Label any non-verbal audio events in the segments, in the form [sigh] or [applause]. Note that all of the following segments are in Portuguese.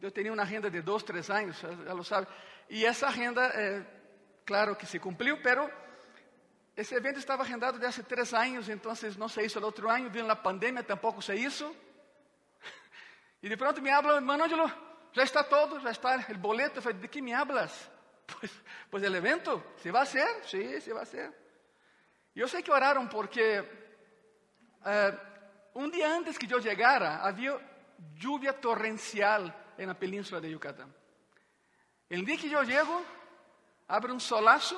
Eu tinha uma renda de dois, três anos, lo sabe. E essa renda, eh, claro que se cumpriu, pero esse evento estava agendado desde três anos, então não se hizo o outro ano, vindo a pandemia, tampouco se hizo. [laughs] E de pronto me habla, Ângelo, já está todo, já está o boleto. Eu falei, ¿de que me hablas? [laughs] Pues, pues el evento, ¿se va a hacer? Sí, se va a hacer. E eu sei que oraram porque uh, um dia antes que eu chegara, havia lluvia torrencial na península de Yucatán. El dia que eu chego, abre um solazo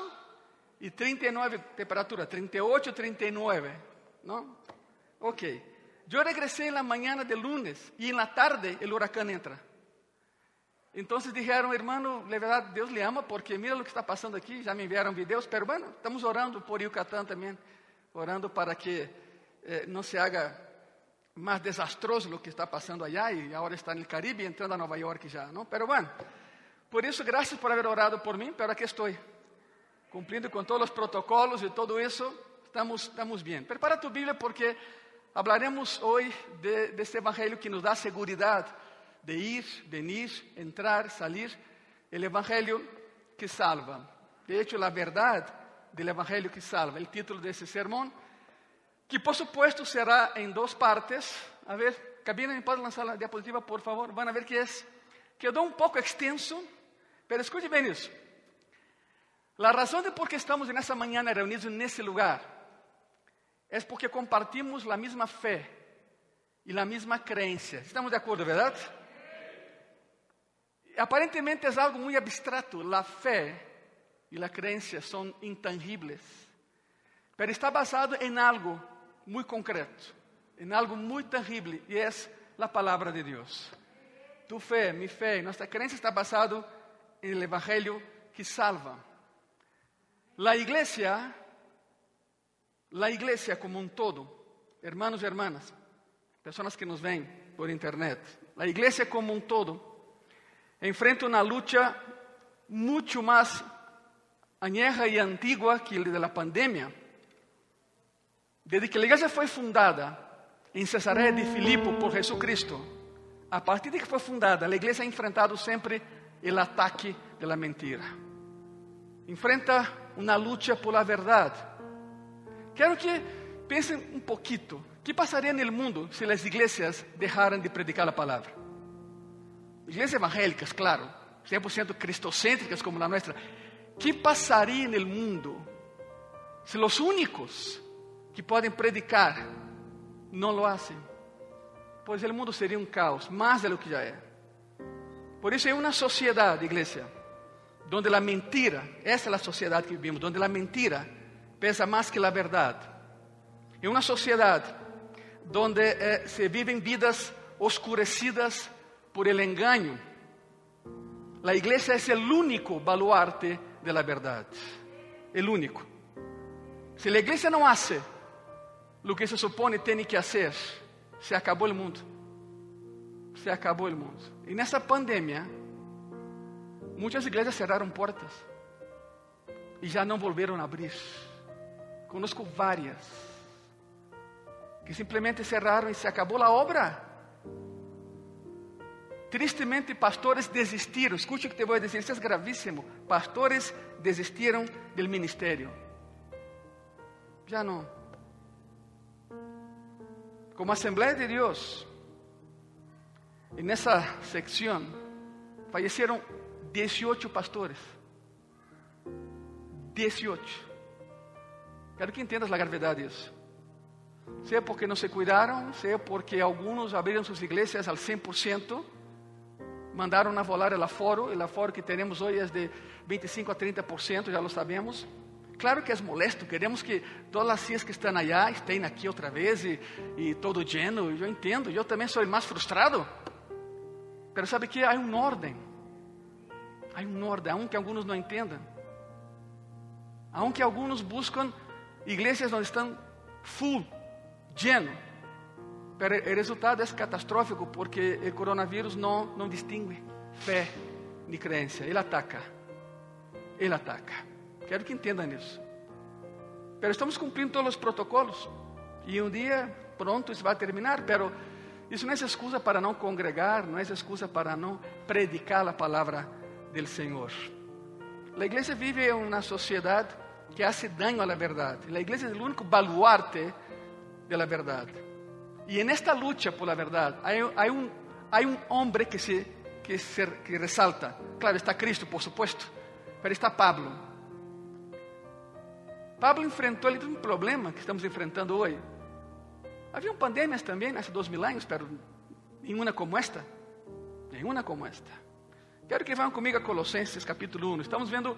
e 39 temperatura, 38, 39, ¿no? Ok. Eu regressei na manhã de lunes e na tarde o huracán entra. Então dijeron, hermano, de verdade Deus le ama porque mira o que está passando aqui. Já me enviaram vídeos, pero bueno, estamos orando por Yucatán também, orando para que eh, não se haga mais desastroso o que está passando allá e agora está no Caribe entrando a Nova York já, não? Pero bueno, por isso, graças por haber orado por mim, pero aqui estou, cumprindo com todos os protocolos e todo isso, estamos, estamos bem. Prepara tu Bíblia porque hablaremos hoje de, de este evangelho que nos dá segurança de ir, venir, entrar, salir, el Evangelio que salva. De hecho, la verdad del Evangelio que salva, el título de ese sermón, que por supuesto será en dos partes. A ver, cabina, ¿me pueden lanzar la diapositiva, por favor? Van a ver que es, quedó un poco extenso, pero escuche bien eso. La razón de por qué estamos en esa mañana reunidos en lugar es porque compartimos la misma fe y la misma creencia. ¿Estamos de acuerdo, verdad? aparentemente é algo muito abstrato. A fé e a crença são intangíveis, mas está basado em algo muito concreto, em algo muito tangível, e é a palavra de Deus. Tu fé, mi fé, nossa crença está basado em el Evangelho que salva. La iglesia, la iglesia como um todo, hermanos e hermanas, pessoas que nos ven por internet, la iglesia como um todo, enfrenta uma luta muito mais añeja e antigua que a da pandemia. Desde que a igreja foi fundada em Cesarea de Filipo por Jesucristo, a partir de que foi fundada, a igreja ha enfrentado sempre o ataque da mentira. Enfrenta uma luta por la verdade. Quero que pensem um pouquito. Que passaria no mundo se as igrejas deixaram de predicar a palavra? igrejas evangélicas, claro, 100% cristocêntricas como a nossa, que passaria no mundo se os únicos que podem predicar não lo hacen? Pois o mundo seria um caos, mais do que já é. Por isso é uma sociedade, igreja, onde a mentira, essa é a sociedade que vivimos, onde a mentira pesa mais que a verdade. É uma sociedade onde eh, se vivem vidas oscurecidas por el engaño. La iglesia es el único baluarte de la verdad. El único. Si la iglesia no hace lo que se supone tiene que hacer, se acabó el mundo. Se acabó el mundo. En esta pandemia, muchas iglesias cerraron puertas y ya no volvieron a abrir. Conozco varias que simplesmente cerraram e se acabou a obra. Tristemente, pastores desistiram. Escute o que te vou dizer, isso é gravíssimo. Pastores desistiram do ministério. Já não. Como Assembleia de Deus, e nessa secção, faleceram 18 pastores. 18. Quero que entendas a gravidade disso. Seja porque não se cuidaram, seja porque alguns abriram suas igrejas al 100%, mandaram a volar o aforo, o aforo que temos hoje é de 25 a 30%, já lo sabemos. Claro que é molesto, queremos que todas as sillas que estão allá estejam aqui outra vez e, e todo lleno, eu entendo, eu também sou mais frustrado. Mas sabe que há um ordem, há um ordem, aunque alguns não entendam, aunque alguns buscam igrejas onde estão full, lleno, Pero o resultado é catastrófico porque o coronavírus não, não distingue fé nem crença. Ele ataca. Ele ataca. Quero que entendam isso. Pero estamos cumprindo todos os protocolos. E um dia, pronto, isso vai terminar. Pero Isso não é excusa para não congregar, não é excusa para não predicar a palavra do Senhor. A igreja vive em uma sociedade que hace daño à verdade. A igreja é o único baluarte de la verdade. E en esta lucha por la verdad hay, hay, un, hay un hombre que se, que se que resalta. Claro, está Cristo, por supuesto, pero está Pablo. Pablo enfrentou ele um problema que estamos enfrentando hoje. Havia pandemias também há dois mil anos, pero nenhuma como esta. Nenhuma como esta. Quero que vão comigo a Colossenses capítulo 1. Estamos vendo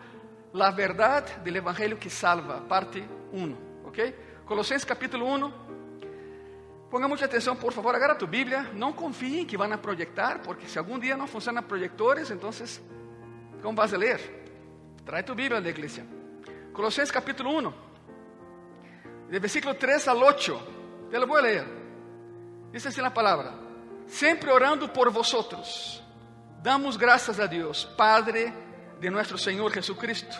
a verdade do Evangelho que salva, parte 1. Ok? Colossenses capítulo 1. Ponga mucha atenção, por favor, agarra tu Bíblia. Não confie em que vão a projetar, porque se algum dia não funcionam projetores, então, como vas a ler? Trae tu Bíblia da igreja. Colossenses capítulo 1, de versículo 3 al 8. Te lo voy a leer. Dice assim a palavra: Sempre orando por vosotros, damos graças a Deus, Padre de nuestro Senhor Jesucristo,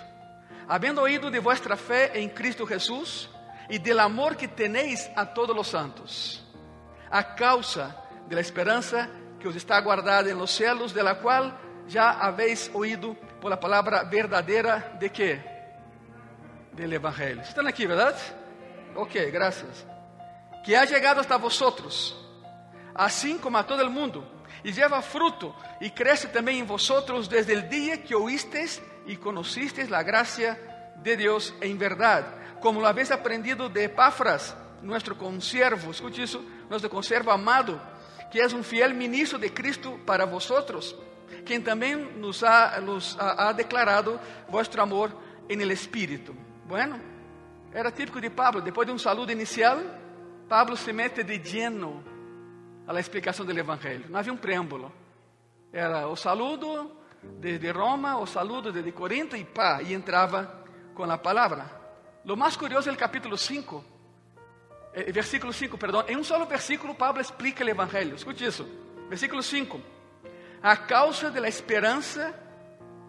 havendo oído de vuestra fé em Cristo Jesús e del amor que tenéis a todos os santos a causa de la esperanza que os está guardada en los cielos, de la cual ya habéis oído por la palabra verdadera de qué? Del Evangelio. ¿Están aquí, verdad? Ok, gracias. Que ha llegado hasta vosotros, así como a todo el mundo, y lleva fruto y crece también en vosotros desde el día que oísteis y conocisteis la gracia de Dios en verdad, como lo habéis aprendido de Epáfras, nuestro consiervo. Escute isso nuestro conservo amado, que es un fiel ministro de Cristo para vosotros, quien también nos ha, nos ha, ha declarado vuestro amor en el Espíritu. Bueno, era típico de Pablo, después de un saludo inicial, Pablo se mete de lleno a la explicación del Evangelio. No había un preámbulo. Era o saludo desde Roma, o saludo desde Corinto y pá, y entraba con la palabra. Lo más curioso es el capítulo 5, eh, versículo 5, perdão, em um solo versículo Pablo explica o evangelho. Escute isso. Versículo 5. A causa de la esperança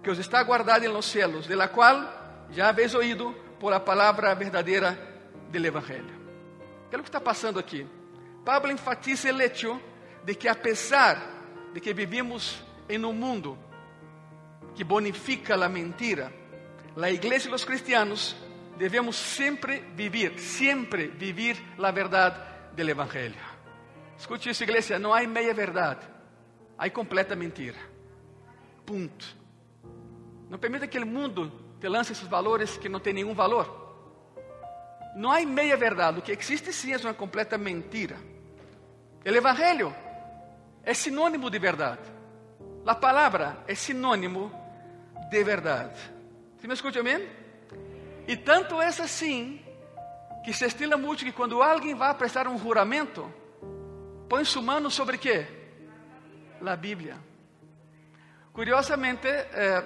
que os está guardada en los cielos, de la cual já habéis oído por la palavra verdadeira del evangelho. Que é o que está passando aqui? Pablo enfatiza o hecho de que apesar de que vivimos em um mundo que bonifica a mentira, a igreja e os cristianos devemos sempre viver, sempre viver a verdade do Evangelho. Escute isso, igreja: não há meia verdade, há completa mentira. Ponto. Não permita que o mundo te lance esses valores que não têm nenhum valor. Não há meia verdade, o que existe sim é uma completa mentira. O Evangelho é sinônimo de verdade. A palavra é sinônimo de verdade. Você me escute, amém? E tanto é assim que se estila muito que quando alguém vai prestar um juramento, põe sua mão sobre quê? A Bíblia. Curiosamente, eh,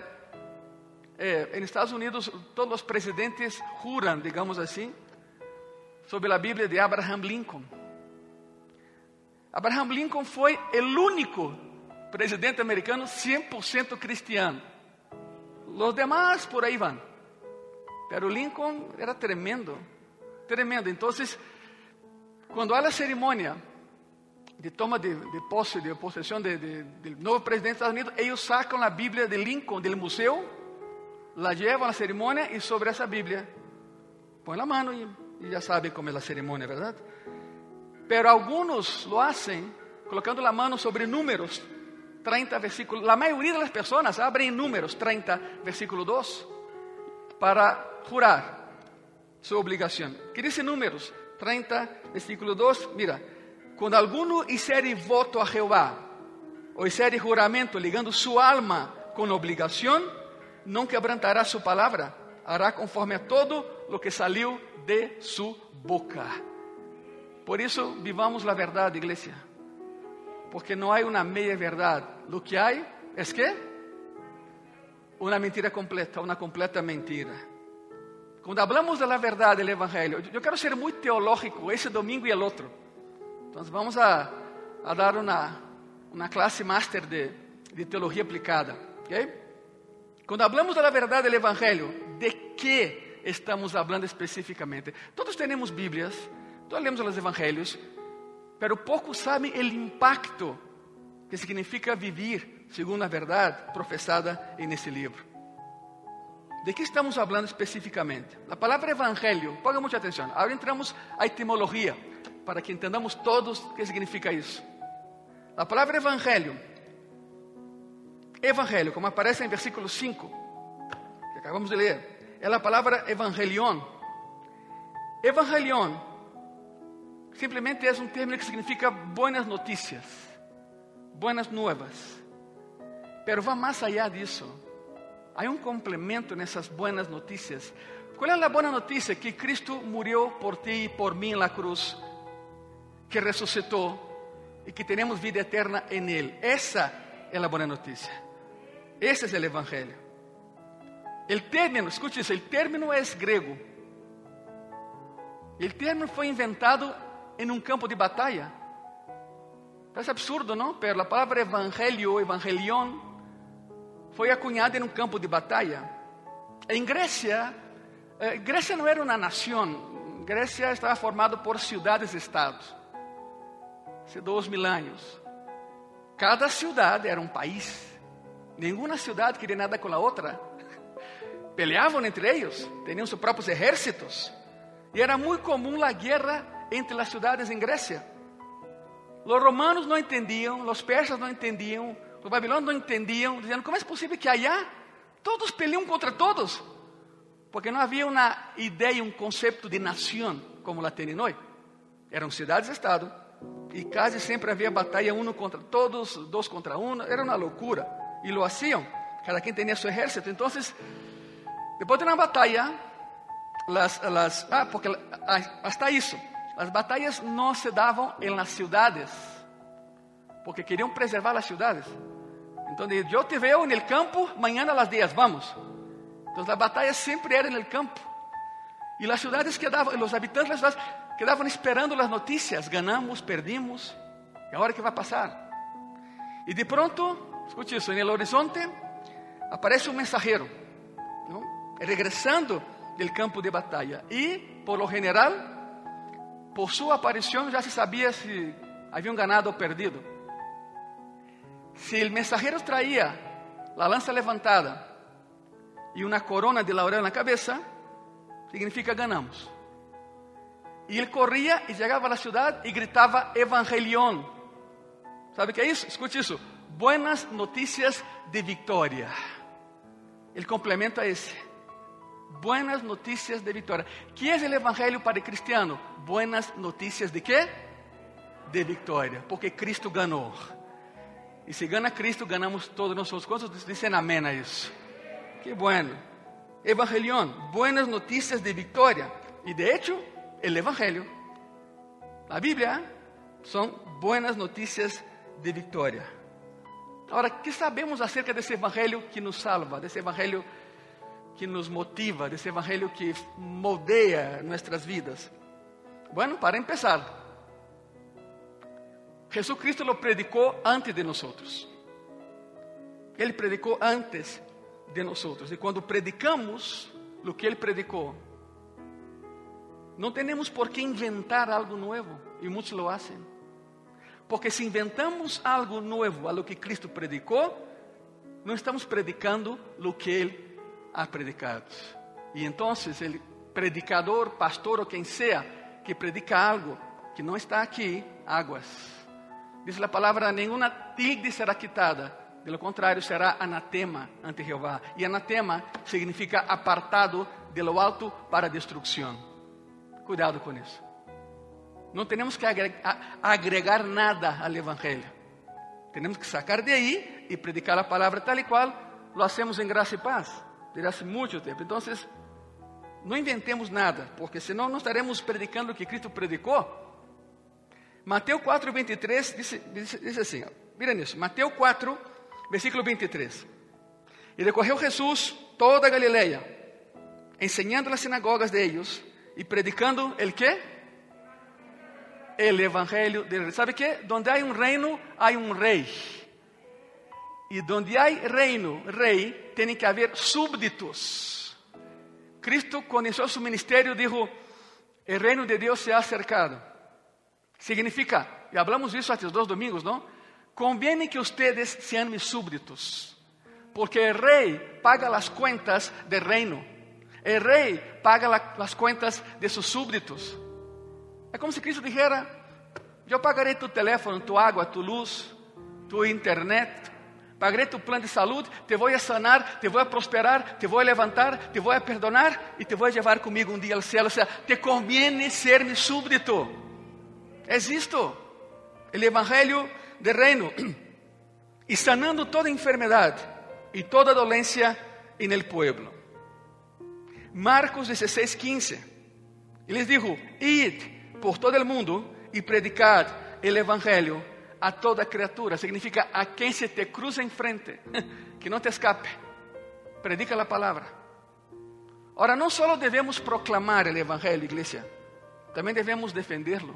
eh, em Estados Unidos, todos os presidentes juram, digamos assim, sobre a Bíblia de Abraham Lincoln. Abraham Lincoln foi o único presidente americano 100% cristiano. Os demais por aí vão. Pero Lincoln era tremendo, tremendo. Então, quando há a cerimônia de toma de, de posse, de possessão de, de, do novo presidente dos Estados Unidos, eles sacam a Bíblia de Lincoln do museu, la levam à cerimônia e sobre essa Bíblia põem a mão e, e já sabem como é a cerimônia, verdade? Pero alguns lo hacen colocando a mão sobre números, 30 versículos. A maioria das pessoas abrem números, 30, versículo 2, para jurar su obligación. ¿Qué dice Números 30, versículo 2? Mira, cuando alguno hiciere voto a Jehová o hiciere juramento ligando su alma con obligación, no quebrantará su palabra, hará conforme a todo lo que salió de su boca. Por eso vivamos la verdad, iglesia. Porque no hay una media verdad. Lo que hay es que una mentira completa, una completa mentira. Quando hablamos da verdade do Evangelho, eu quero ser muito teológico esse domingo e o outro. Então, vamos a, a dar uma, uma classe master de, de teologia aplicada. Okay? Quando hablamos da verdade do Evangelho, de que estamos falando especificamente? Todos temos Bíblias, todos lemos os Evangelhos, pero poucos sabem o impacto que significa vivir segundo a verdade professada nesse livro. ¿De que estamos falando especificamente? A palavra evangelho, ponga muita atenção. Agora entramos à etimologia, para que entendamos todos o que significa isso. A palavra evangelho, evangelho, como aparece em versículo 5, que acabamos de ler, é a palavra evangelion. Evangelion simplesmente é um termo que significa buenas notícias, buenas nuevas. Pero va mais allá disso. Há um complemento nessas buenas notícias. Qual é a boa notícia? Que Cristo morreu por ti e por mim na cruz, que ressuscitou e que temos vida eterna em Ele. Essa é a boa notícia. Esse é o Evangelho. O término, escute isso, o término é grego. O término foi inventado em um campo de batalha. Parece absurdo, não? Pero a palavra evangelho, evangelion, foi acunhada em um campo de batalha. Em Grécia, eh, Grécia não era uma nação. Grécia estava formada por cidades-estados. Há dois mil anos. Cada cidade era um país. Nenhuma cidade queria nada com a outra. Peleavam entre eles, tinham seus próprios exércitos. E era muito comum a guerra entre as cidades em Grécia. Os romanos não entendiam, os persas não entendiam, os babilônios não entendiam, dizendo: como é possível que allá todos peleam contra todos? Porque não havia uma ideia, um conceito de nação como la tem hoje. Eram cidades-estado e quase sempre havia batalha um contra todos, dois contra um. Era uma loucura e lo haciam. Cada quem tinha seu exército. Então, depois de uma batalha, las, las, ah, porque hasta isso, as batalhas não se davam em las cidades, porque queriam preservar as cidades. Então, eu te veo no campo, amanhã a las 10, vamos. Então, as batalhas sempre eram no campo. E as cidades quedavam, os habitantes das cidades quedavam esperando as notícias: ganhamos, perdimos, e agora que vai passar? E de pronto, escute isso, no horizonte aparece um mensageiro, não? regressando do campo de batalha. E, por lo general, por sua aparição já se sabia se haviam ganado ou perdido. Se o mensageiro traía a lança levantada e uma corona de laurel na cabeça, significa ganamos. E ele corria e chegava à cidade e gritava Evangelion. Sabe o que é isso? Escute isso. Buenas notícias de vitória. El complemento é esse. Buenas notícias de vitória. Que é o evangelho para o cristiano? Buenas notícias de quê? De vitória, porque Cristo ganhou. E se gana Cristo, ganhamos todos nós. Quantos dizem amém a isso? Que bueno. Evangelion, buenas notícias de vitória. E de hecho, o evangelho, a Bíblia, são buenas notícias de vitória. Agora, que sabemos acerca desse evangelho que nos salva, desse evangelho que nos motiva, desse evangelho que moldeia nossas vidas? Bueno, para empezar, Jesucristo lo predicou antes de nós. Ele predicou antes de nós. E quando predicamos o que ele predicou, não temos por que inventar algo novo, e muitos lo hacen. Porque se inventamos algo novo a lo que Cristo predicou, não estamos predicando o que Ele ha predicado. E então, o predicador, pastor ou quem seja, que predica algo que não está aqui, águas. Diz a palavra: nenhuma tilde será quitada, de lo contrário, será anatema ante Jeová. E anatema significa apartado de lo alto para destruição. Cuidado com isso. Não temos que agregar nada ao Evangelho. Temos que sacar de aí e predicar a palavra tal e qual lo hacemos em graça e paz desde há muito tempo. Então, não inventemos nada, porque senão não estaremos predicando o que Cristo predicou. Mateus 4, 23 diz, diz, diz assim: mira nisso, Mateus 4, versículo 23. E decorreu Jesus toda a Galileia, ensinando nas sinagogas de ellos e predicando el quê? El evangelho de Deus. ¿Sabe que? Donde há um reino, há um rei. E donde há reino, rei, tem que haver súbditos. Cristo começou seu ministério, dijo: "El reino de Deus se ha acercado." Significa, y hablamos de eso hace dos domingos, ¿no? Conviene que ustedes sean mis súbditos, porque el rey paga las cuentas del reino. El rey paga la, las cuentas de sus súbditos. É como se Cristo dijera, eu pagarei tu teléfono, tu água, tu luz, tu internet, pagarei tu plano de saúde, te vou a sanar, te vou a prosperar, te vou a levantar, te vou a perdonar e te vou a levar comigo um dia ao céu. O sea, te conviene ser mi súbdito. É isto, o evangelho del reino. [clears throat] E sanando toda enfermidade e toda dolência en el pueblo. Marcos 16, 15. E les dijo, id por todo el mundo y predicad el Evangelio a toda criatura. Significa a quien se te cruza enfrente, [laughs] que no te escape. Predica la palabra. Ahora, no solo debemos proclamar el Evangelio, iglesia, también debemos defenderlo.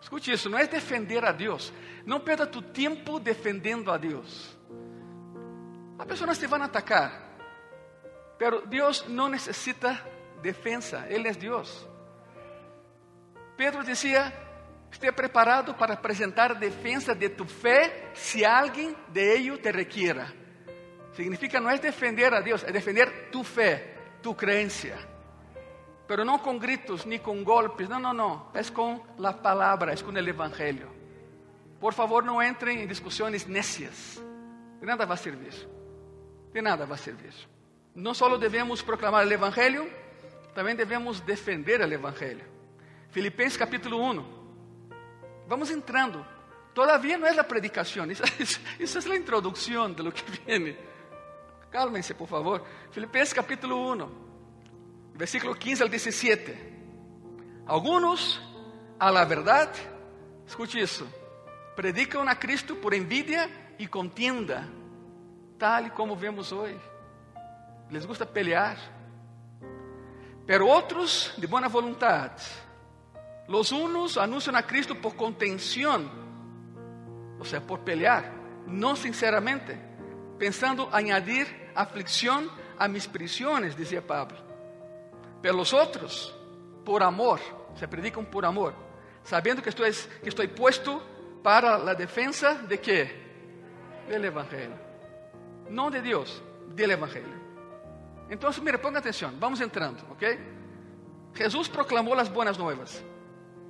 Escute isso, não é defender a Deus. Não perda tu tempo defendendo a Deus. As pessoas te vão atacar, pero Deus não necessita defensa, Ele é Deus. Pedro dizia: Esteja preparado para apresentar defesa de tu fé se alguém de ello te requiera. Significa não é defender a Deus, é defender tu fé, tu creencia. Pero não com gritos ni com golpes, não, não, não. É com a palavra, é com o Evangelho. Por favor, não entrem em discussões necias. De nada vai servir. De nada vai servir. Não só devemos proclamar o Evangelho, também devemos defender o Evangelho. Filipenses capítulo 1. Vamos entrando. Todavía es la predicación, esa, [laughs] esa es la introducción de lo que viene. Cálmense, por favor. Filipenses capítulo 1, versículo 15 al 17. Algunos, a la verdad, escute isso, predicam a Cristo por envidia e contienda, tal como vemos hoje. Les gusta pelear. Pero outros, de boa vontade, Los unos anuncian a Cristo por contención, o sea, por pelear, no sinceramente, pensando añadir aflicción a mis prisiones, decía Pablo. Pero los otros, por amor, se predican por amor, sabiendo que estoy, puesto para la defensa de qué? Del Evangelio. No de Dios, del Evangelio. Entonces, mire, ponga atención, vamos entrando, ¿ok? Jesús proclamó las buenas nuevas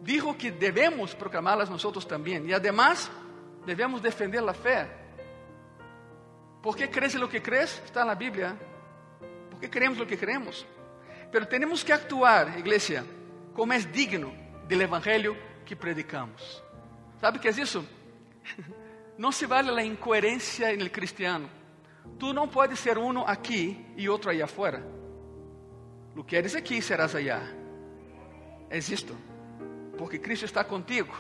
dijo que debemos proclamarlas nosotros también. Y además debemos defender la fe. ¿Por qué crees lo que crees? Está en la Biblia. ¿Por qué creemos lo que creemos? Pero tenemos que actuar, iglesia, como es digno del Evangelio que predicamos. ¿Sabe qué es eso? [laughs] No se vale la incoherencia en el cristiano. Tú no puedes ser uno aquí y otro allá afuera. Lo que eres aquí serás allá. Es esto porque Cristo está contigo.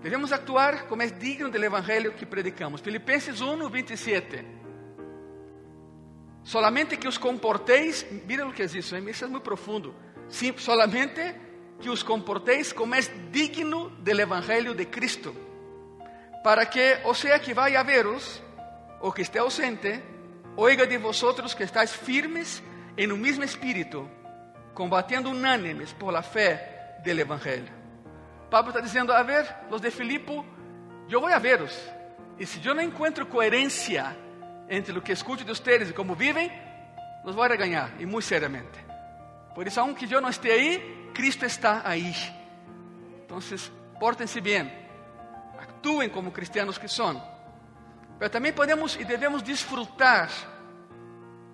Devemos actuar como é digno do evangelho que predicamos. Filipenses 1, 27. Solamente que os comporteis, mira o que é isso, isso é muito profundo. Sim, solamente que os comporteis como é digno do evangelho de Cristo, para que, ou seja, que vá a veros, ou que esteja ausente, oiga de vosotros que estáis firmes em um mesmo espírito, combatendo unânimes por la fé del Evangelho. Pablo está dizendo: A ver, los de Filipo, eu vou a veros. E se eu não encontro coerência entre o que escuto de vocês e como vivem, los vou a regañar, muito seriamente. Por isso, aunque eu não esteja aí, Cristo está aí. Então, portem-se bem, actuem como cristianos que são. Mas também podemos e devemos disfrutar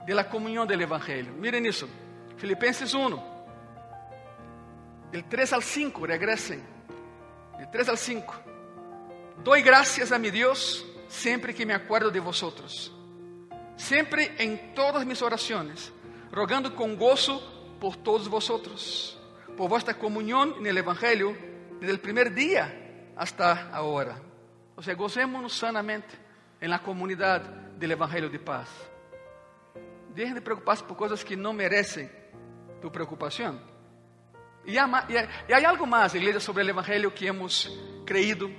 de la comunhão del Evangelho. Miren isso, Filipenses 1. Del 3 al 5, regresen. Del 3 al 5. Doy gracias a mi Dios siempre que me acuerdo de vosotros. Siempre en todas mis oraciones, rogando con gozo por todos vosotros, por vuestra comunión en el Evangelio desde el primer día hasta ahora. O sea, gocémonos sanamente en la comunidad del Evangelio de paz. Dejen de preocuparse por cosas que no merecen tu preocupación. E há, e há algo mais, igreja, sobre o Evangelho que hemos creído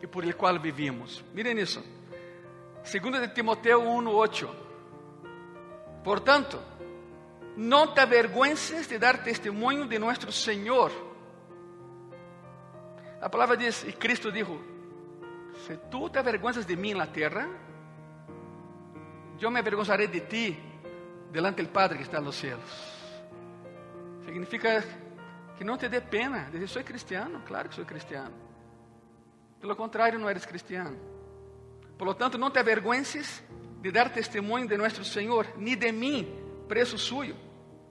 e por el qual vivimos. Miren isso. 2 de Timoteo 1:8. Portanto, não te avergüences de dar testemunho de nosso Senhor, A palavra diz, e Cristo dijo, se tú te avergüenzas de mí en la tierra, yo me avergonzaré de ti delante del Padre que está los cielos. Significa que não te dê pena dizer, sou cristiano, claro que sou cristiano. Pelo contrário, não eres cristiano. Por lo tanto, não te avergüences de dar testemunho de nosso Senhor, ni de mim, preso suyo,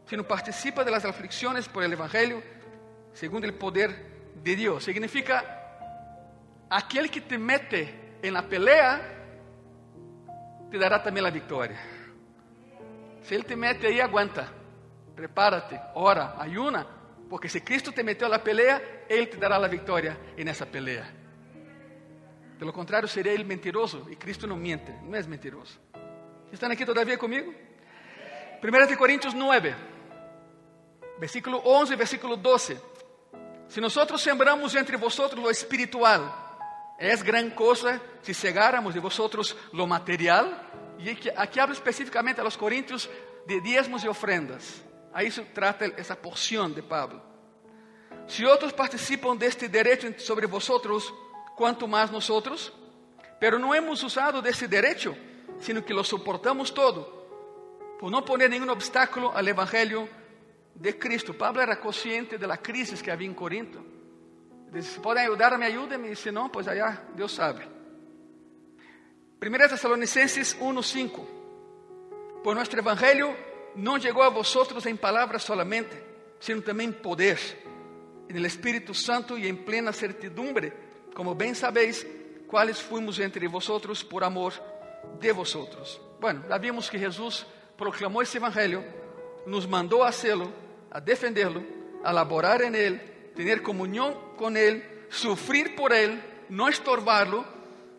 sino participa de las aflicciones por el Evangelio según el poder de Deus. Significa, aquele que te mete en la pelea, te dará também a vitória. Se ele te mete aí, aguanta. Prepárate, ora, ayuna, porque se Cristo te meteu na pelea, Ele te dará a vitória nessa pelea. Pelo contrário, seria Ele mentiroso, e Cristo não miente, não é mentiroso. Estão aqui todavia comigo? 1 Coríntios 9, versículo 11, versículo 12. Se nós sembramos entre vosotros lo espiritual, é gran coisa se cegáramos de vosotros lo material. E aqui, aqui habla especificamente a los coríntios de diezmos e ofrendas. Aí se trata essa porção de Pablo. Se outros participam deste direito sobre vosotros, quanto mais nós outros. Pero não hemos usado desse direito, sino que lo suportamos todo, por não poner nenhum obstáculo ao evangelho de Cristo. Pablo era consciente de la crisis que havia em Corinto. Disse, se podem ajudar, me ajudem, e se não, pois allá Deus sabe. 1 Tessalonicenses 1:5 Por nosso evangelho não chegou a vosotros em palavras solamente, sino também em poder, el Espírito Santo e em plena certidumbre, como bem sabéis, quais fomos entre vosotros por amor de vosotros. Bueno, já vimos que Jesus proclamou esse evangelho, nos mandou a hacerlo, a defenderlo, a laborar en él, tener comunión con él, sufrir por él, no estorbarlo,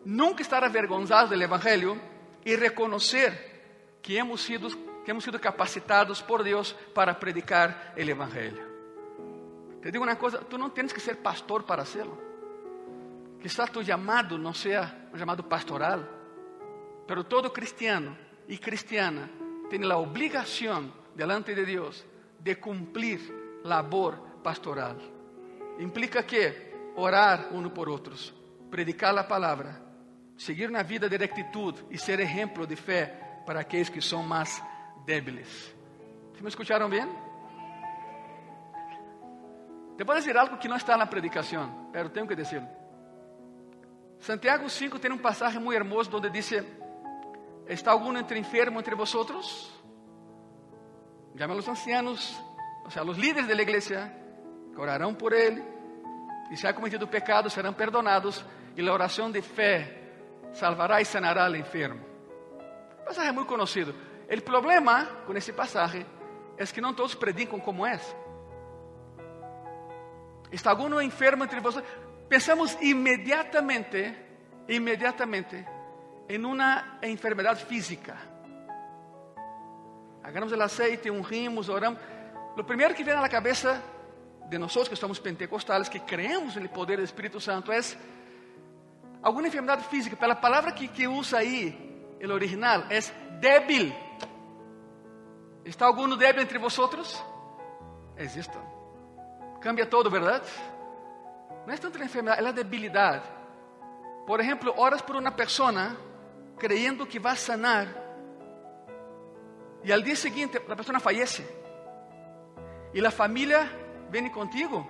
nunca estar avergonzados del evangelio y reconocer que hemos sido que hemos sido capacitados por Deus para predicar o Evangelho. Te digo uma coisa: tu não tens que ser pastor para hacerlo. Quizás tu chamado não seja um chamado pastoral, pero todo cristiano e cristiana tem a obrigação delante de Deus de cumprir labor pastoral. Implica que orar uno por outros, predicar a palavra, seguir na vida de rectitud e ser exemplo de fé para aqueles que são mais débiles. ¿Sí me escucharon bien? Te a decir algo que no está en la predicación, pero tengo que decirlo. Santiago 5 tem um passagem muito hermoso onde diz: ¿Está alguno entre enfermo entre vosotros? Llame a los ancianos, o sea, los líderes de la iglesia, que orarão por ele, e se ha cometido pecado, serão perdonados, e a oração de fé salvará e sanará al enfermo. Passagem muito conhecido. O problema com esse passagem é que não todos predicam como é. Está algum enfermo entre vocês? Pensamos imediatamente, imediatamente, em uma enfermidade física. Agarramos o aceite, ungimos, oramos. O primeiro que vem na cabeça de nós que somos pentecostales, que creemos no poder do Espírito Santo, é alguma enfermidade física. Pela palavra que, que usa aí, o original, é débil. ¿Está alguno débil entre vosotros? Existe. Cambia todo, ¿verdad? No es tanto la enfermedad, es la debilidad. Por ejemplo, oras por una persona creyendo que va a sanar y al día siguiente la persona fallece. Y la familia viene contigo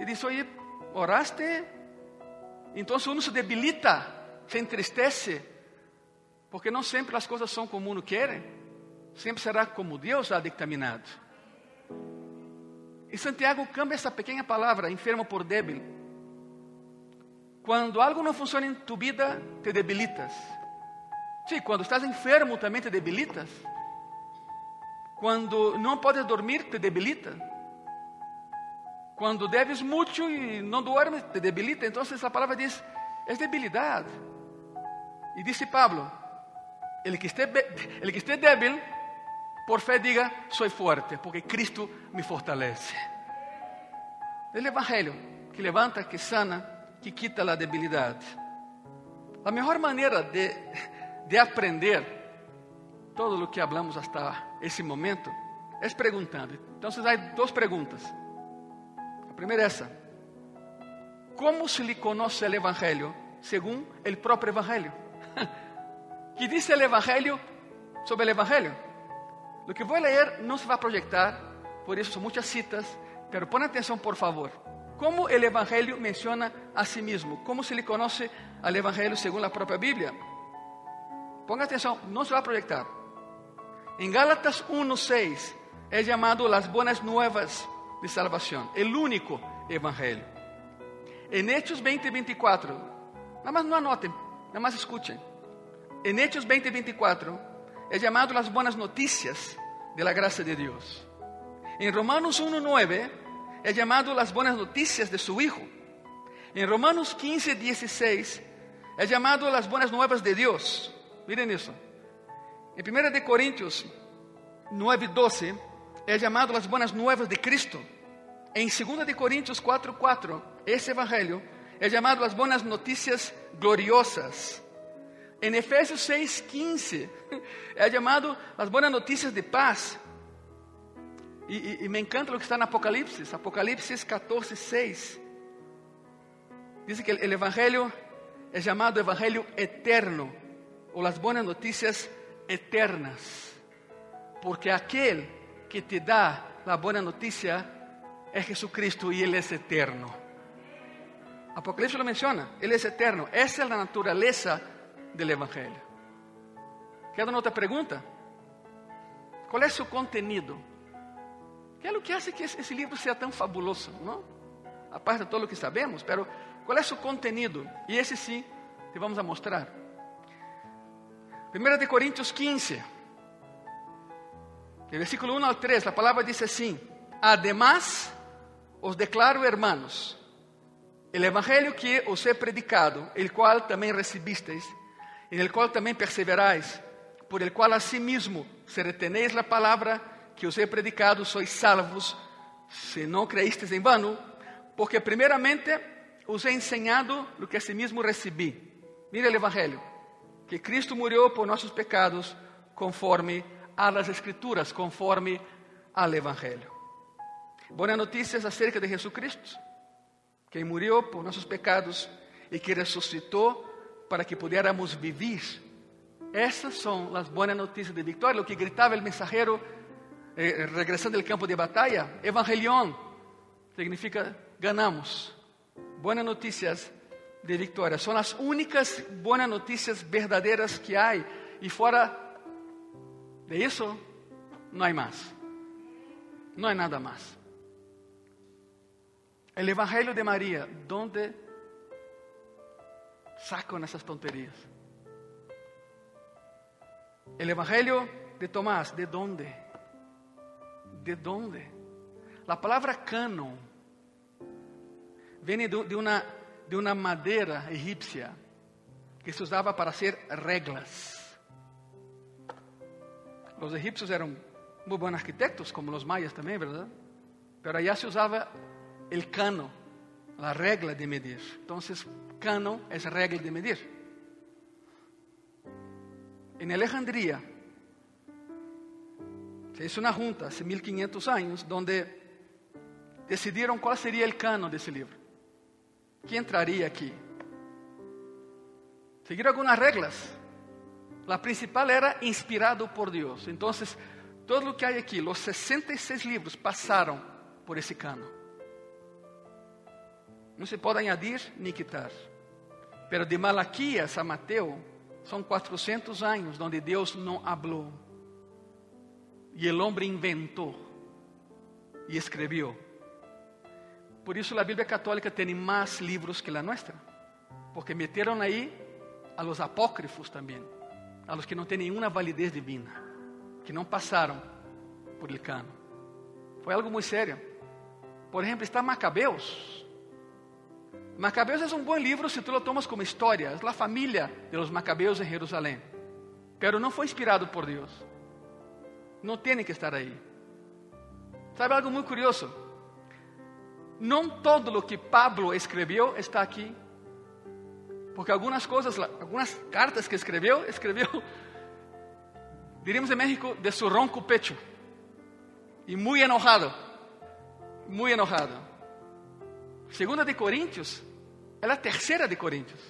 y dice, oye, oraste. Entonces uno se debilita, se entristece, porque no siempre las cosas son como uno quiere sempre será como Deus ha dictaminado. E Santiago cambia essa pequena palavra, enfermo por débil. Quando algo não funciona em tu vida, te debilitas. Sim, quando estás enfermo também te debilitas. Quando não podes dormir, te debilita. Quando deves muito e não duermes, te debilita. Então, essa palavra diz: é debilidade. E disse Pablo: ele que esteja, ele que esteja débil, por fé diga, sou forte, porque Cristo me fortalece. É o Evangelho que levanta, que sana, que quita a debilidade. A melhor maneira de, de aprender todo o que hablamos hasta esse momento é perguntando. Então, há duas perguntas. A primeira é essa: cómo se le conoce el Evangelio según el propio Evangelio. [laughs] ¿Qué dice el Evangelio sobre el Evangelio? Lo que voy a leer no se va a proyectar, por eso son muchas citas, pero pon atención por favor. ¿Cómo el Evangelio menciona a sí mismo? ¿Cómo se le conoce al Evangelio según la propia Biblia? Ponga atención, no se va a proyectar. En Gálatas 1.6 es llamado las buenas nuevas de salvación, el único Evangelio. En Hechos 20.24, nada más no anoten, nada más escuchen. En Hechos 20.24 es llamado las buenas noticias de la gracia de Dios. En Romanos 1.9 es llamado las buenas noticias de su Hijo. En Romanos 15.16 es llamado las buenas nuevas de Dios. Miren eso. En 1 de Corintios 9.12 es llamado las buenas nuevas de Cristo. En 2 de Corintios 4.4 ese evangelio es llamado las buenas noticias gloriosas. En Efesios 6.15 es [laughs] llamado las buenas noticias de paz. Y, me encanta lo que está en Apocalipsis, Apocalipsis 14.6. Dice que el evangelio es llamado evangelio eterno o las buenas noticias eternas. Porque aquel que te da la buena noticia es Jesucristo y Él es eterno. Apocalipsis lo menciona, Él es eterno. Esa es la naturaleza del Evangelio. Queda otra pregunta. ¿Cuál es su contenido? ¿Qué es lo que hace que ese libro sea tan fabuloso? ¿no? Aparte de todo lo que sabemos, pero ¿cuál es su contenido? Y ese sí te vamos a mostrar. Primera de Corintios 15, del versículo 1 al 3, la palabra dice así, además os declaro hermanos, el evangelio que os he predicado, el cual también recibisteis, en el cual también perseveráis, por el cual asimismo, si retenéis la palabra que os he predicado, sois salvos, si no creísteis en vano, porque primeramente os he enseñado lo que asimismo recibí. Mira el evangelio, que Cristo murió por nuestros pecados conforme a las escrituras, conforme al evangelio. Buenas noticias acerca de Jesucristo, que murió por nuestros pecados y que resucitó para que pudiéramos vivir. Essas são as boas notícias de vitória, o que gritava o mensajero eh, regressando do campo de batalha. Evangelion significa ganamos. Buenas notícias de vitória. São as únicas boas notícias verdadeiras que há. E fora de isso, não há mais. Não há nada mais. O Evangelho de Maria, donde sacam essas tonterias? El Evangelio de Tomás, ¿de dónde? ¿De dónde? La palabra canon viene de, una, de una madera egipcia que se usaba para hacer reglas. Los egipcios eran muy buenos arquitectos, como los mayas también, ¿verdad? Pero allá se usaba el cano, la regla de medir. Entonces, cano es regla de medir. En Alejandría se hizo una junta hace 1500 años donde decidieron cuál sería el canon de ese libro. ¿Quién entraría aquí? Siguieron algunas reglas. La principal era inspirado por Dios. Entonces, todo lo que hay aquí, los 66 libros pasaron por ese canon. No se puede añadir ni quitar. Pero de Malaquías a Mateo são 400 anos onde Deus não falou. E o homem inventou e escreveu. Por isso a Bíblia católica tem mais livros que a nossa, porque meteram aí a los apócrifos também, a los que não têm nenhuma validez divina, que não passaram por el cano. Foi algo muito sério. Por exemplo, está Macabeus, Macabeus é um bom livro se tu lo tomas como história. É a família de los Macabeus em Jerusalém. Pero não foi inspirado por Deus. Não tem que estar aí. Sabe algo muito curioso? Não todo o que Pablo escreveu está aqui. Porque algumas coisas, algumas cartas que escreveu, escreveu, [laughs] diríamos em México, de su ronco pecho. E muito enojado. Muito enojado. Segunda de Coríntios é a terceira de Coríntios.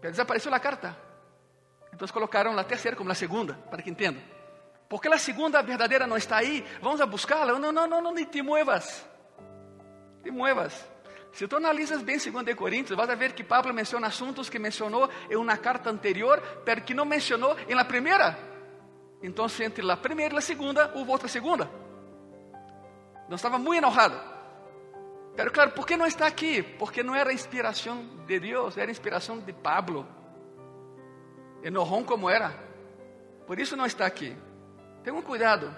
Pero desapareceu a carta. Então colocaram a terceira como a segunda, para que entendam. Porque a segunda verdadeira não está aí, vamos a buscá-la. Não, não, não, não, nem te muevas. Te muevas. Se tu analisas bem 2 Coríntios, vas a ver que Pablo menciona assuntos que mencionou em uma carta anterior, pero que não mencionou em la primeira. Então, entre la primeira e a segunda, houve outra segunda. Não estava muito enojado. Pero claro, por que não está aqui? Porque não era inspiração de Deus, era inspiração de Pablo. Enojão como era. Por isso não está aqui. Tenham cuidado.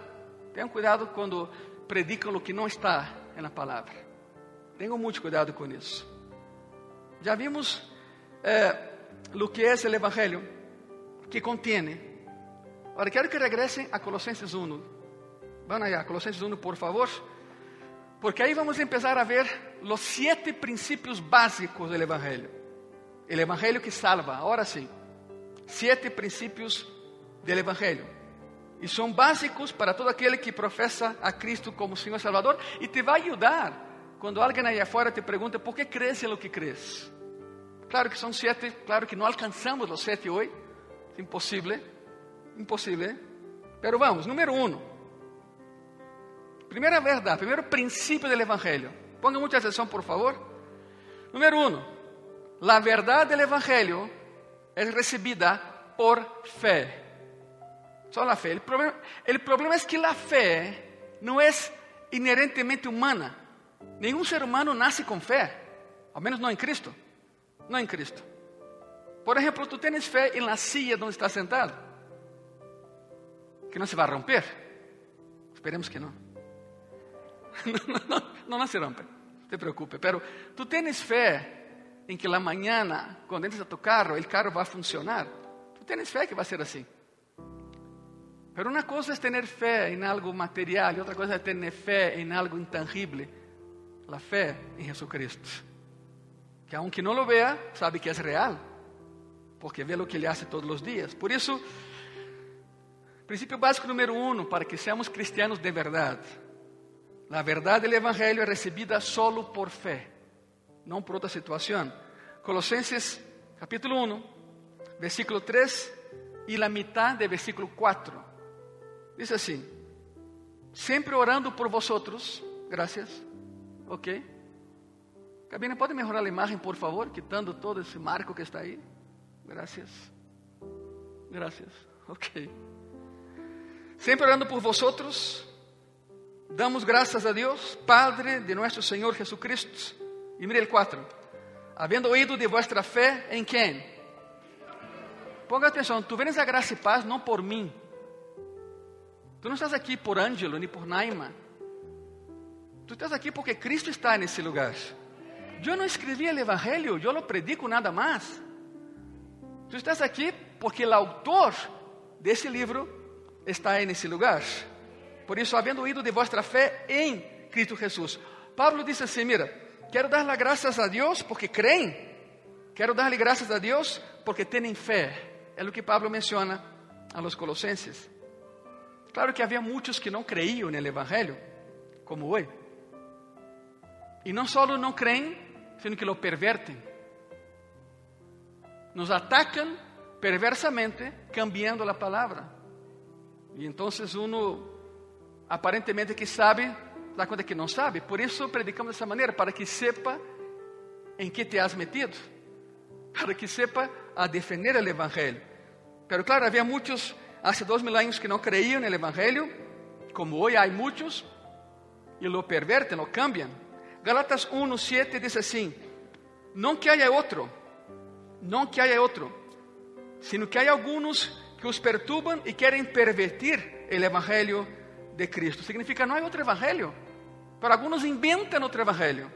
Tenham cuidado quando predicam o que não está na palavra. Tenham muito cuidado com isso. Já vimos eh, o que é o Evangelho que contém. Agora quero que regressem a Colossenses 1. Vão aí, Colossenses 1, por favor. Porque aí vamos começar a ver os sete princípios básicos do Evangelho. O Evangelho que salva, agora sim. Sete princípios do Evangelho. E são básicos para todo aquele que professa a Cristo como Senhor e Salvador. E te vai ajudar quando alguém aí fora te pergunta por que crees em lo que crees. Claro que são sete, claro que não alcançamos os sete hoje. Impossível, impossível. Pero vamos, número um. Primeira verdade, primeiro princípio do Evangelho. Ponga muita atenção, por favor. Número um, a verdade do Evangelho é recebida por fé. Só a fé. O problema, o problema é que a fé não é inerentemente humana. Nenhum ser humano nasce com fé, ao menos não em Cristo. Não em Cristo. Por exemplo, tu tens fé em la silla onde está sentado, que não se vai romper. Esperemos que não. Não, não, se rompe, te preocupe. Pero tu tens fé em que la mañana, quando entres a tu carro, o carro vai funcionar. Tu tens fé que vai ser assim. Pero uma coisa é ter fé em algo material e outra coisa é ter fé em algo intangible. A fé em Jesucristo. Que aunque não lo vea, sabe que é real. Porque vê o que ele hace todos os dias. Por isso, princípio básico número um, para que seamos cristianos de verdade a verdade do Evangelho é recebida solo por fé, não por outra situação. Colossenses capítulo 1, versículo 3 e a mitad de versículo 4. Diz assim: Sempre orando por vosotros, graças. Ok. Cabina, pode melhorar a imagem, por favor, quitando todo esse marco que está aí. Graças. Graças. Ok. Sempre orando por vosotros Damos graças a Deus, Padre de nosso Senhor Jesucristo. E mire o 4. Havendo oído de vuestra fé em quem? Ponga atenção, tu vens a graça e paz não por mim. Tu não estás aqui por Ângelo nem por Naima. Tu estás aqui porque Cristo está nesse lugar. Eu não escrevi o Evangelho, eu lo predico nada mais. Tu estás aqui porque o autor desse livro está nesse lugar. Por isso, havendo oído de vossa fé em Cristo Jesus. Pablo disse assim: Mira, quero dar graças a Deus porque creem, quero dar-lhe graças a Deus porque têm fé. É o que Pablo menciona a los colossenses. Claro que havia muitos que não creiam no Evangelho, como hoje. E não só não creem, sino que lo pervertem. Nos atacam perversamente, cambiando a palavra. E então uno aparentemente que sabe, dá conta que não sabe. Por isso predicamos dessa maneira, para que sepa em que te has metido, para que sepa a defender o Evangelho. Pero claro, havia muitos há dois mil anos que não creiam no Evangelho, como hoje há muitos, e lo pervertem, lo cambiam. Galatas 1, 7 diz assim: Não que haya outro, não que haya outro, sino que há alguns que os perturbam e querem pervertir o Evangelho de Cristo. Significa não há outro evangelho. Para alguns inventam outro evangelho.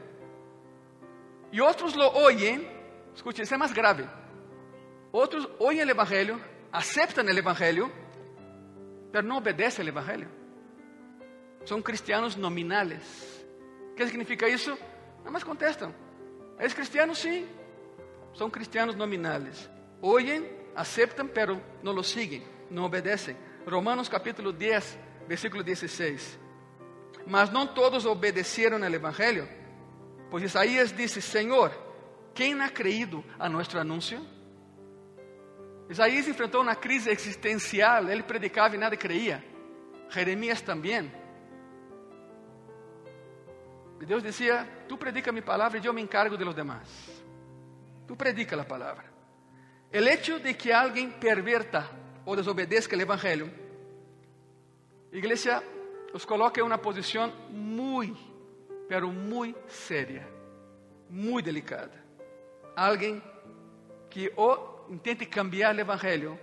E outros lo oyen, isso é mais grave. Outros oyen o evangelho, aceitam o evangelho, mas não obedecem ao evangelho. São cristianos nominales. O que significa isso? Não mais contestam. És cristiano? Sim. São cristianos nominales. Oyen, aceitam, pero não lo siguen, não obedecem. Romanos capítulo 10, versículo 16. Mas não todos obedeceram ao Evangelho, pois Isaías disse: Senhor, ¿Quién ha creído a nuestro anuncio? Isaías enfrentou uma crise existencial, ele predicava e nada creía. Jeremias também. E Deus dizia: Tu predica minha palavra e eu me encargo de los demás. Tu predica a palavra. O hecho de que alguém perverta ou desobedeça o evangelho, igreja, os coloca em uma posição muito, pero muito séria, muito delicada. Alguém que ou intente cambiar o evangelho,